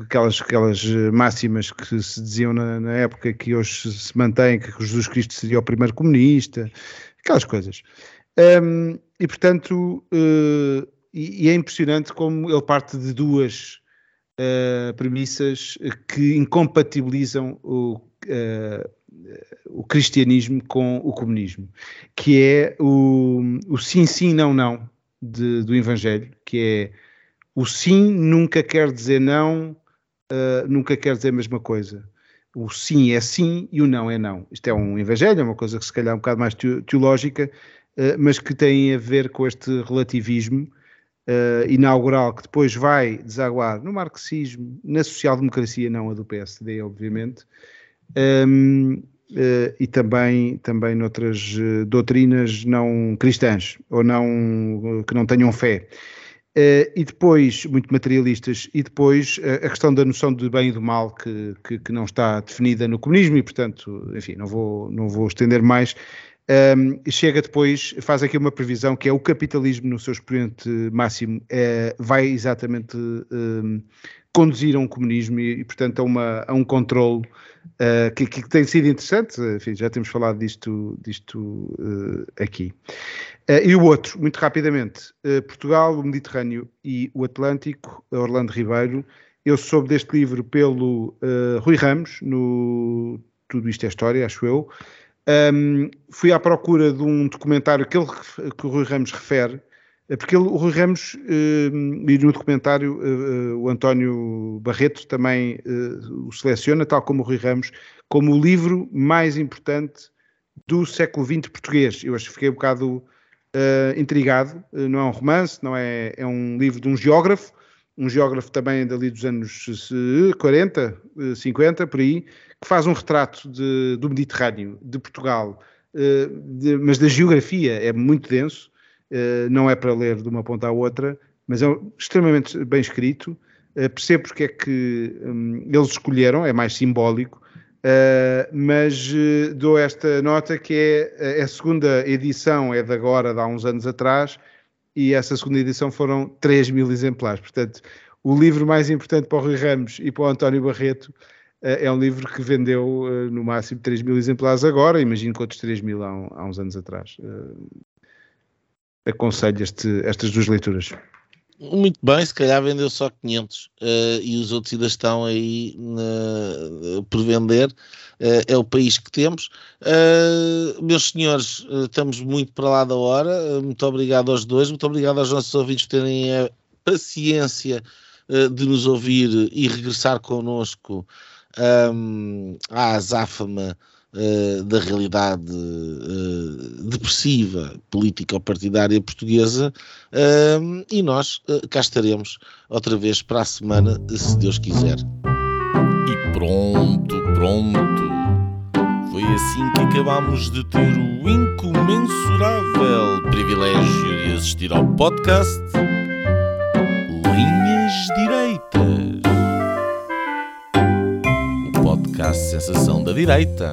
aquelas, aquelas máximas que se diziam na, na, época que hoje se mantém que Jesus Cristo seria o primeiro comunista aquelas coisas. Um, e portanto e, e, é impressionante como ele parte de duas uh, premissas que incompatibilizam o, uh, o cristianismo com o comunismo, que é o, o sim, sim, não, não de, do Evangelho, que é o sim nunca quer dizer não, uh, nunca quer dizer a mesma coisa. O sim é sim e o não é não. Isto é um evangelho, é uma coisa que se calhar é um bocado mais teológica, uh, mas que tem a ver com este relativismo uh, inaugural que depois vai desaguar no marxismo, na social-democracia, não a do PSD, obviamente, um, uh, eh, e também, também noutras uh, doutrinas não cristãs, ou não, que não tenham fé. Uh, e depois, muito materialistas, e depois uh, a questão da noção de bem e do mal que, que, que, não está definida no comunismo, e portanto, enfim, não vou, não vou estender mais. Um, chega depois, faz aqui uma previsão que é o capitalismo no seu expoente máximo é, vai exatamente um, conduzir a um comunismo e, e, portanto, a, uma, a um controle uh, que, que, tem sido interessante. Enfim, já temos falado disto, disto uh, aqui. Uh, e o outro, muito rapidamente, Portugal, o Mediterrâneo e o Atlântico, Orlando Ribeiro. Eu soube deste livro pelo Rui Ramos, no Tudo Isto é História, acho eu. Um, fui à procura de um documentário que, ele, que o Rui Ramos refere, porque ele, o Rui Ramos, uh, e no documentário uh, o António Barreto também o seleciona, tal como o Rui Ramos, como o livro mais importante do século XX português. Eu acho que fiquei um bocado intrigado. não é um romance, não é, é um livro de um geógrafo, um geógrafo também dali dos anos 40, 50, por aí, que faz um retrato de, do Mediterrâneo, de Portugal, de, mas da geografia é muito denso eh, não é para ler de uma ponta à outra, mas é extremamente bem escrito. Uh, percebo porque é que um, eles escolheram, é mais simbólico, uh, mas dou esta nota que é, é a segunda edição, é de agora, de há uns anos atrás, e essa segunda edição foram 3 mil exemplares. Portanto, o livro mais importante para o Rui Ramos e para o António Barreto é um livro que vendeu no máximo 3 mil exemplares agora, imagino que outros 3 mil há uns anos atrás aconselho este, estas duas leituras. Muito bem, se calhar vendeu só 500 uh, eh, e os outros ainda estão aí uh, por vender. Uh, é o país que temos. Meus senhores, estamos muito para lá da hora. muito obrigado aos dois, muito obrigado aos nossos ouvintes por terem a paciência de nos ouvir e regressar connosco um, à azáfama uh, da realidade uh, depressiva político-partidária portuguesa uh, e nós cá estaremos outra vez para a semana, se Deus quiser. E pronto, pronto. Foi assim que acabámos de ter o incomensurável privilégio de assistir ao podcast Linhas Direitas. O podcast Sensação da Direita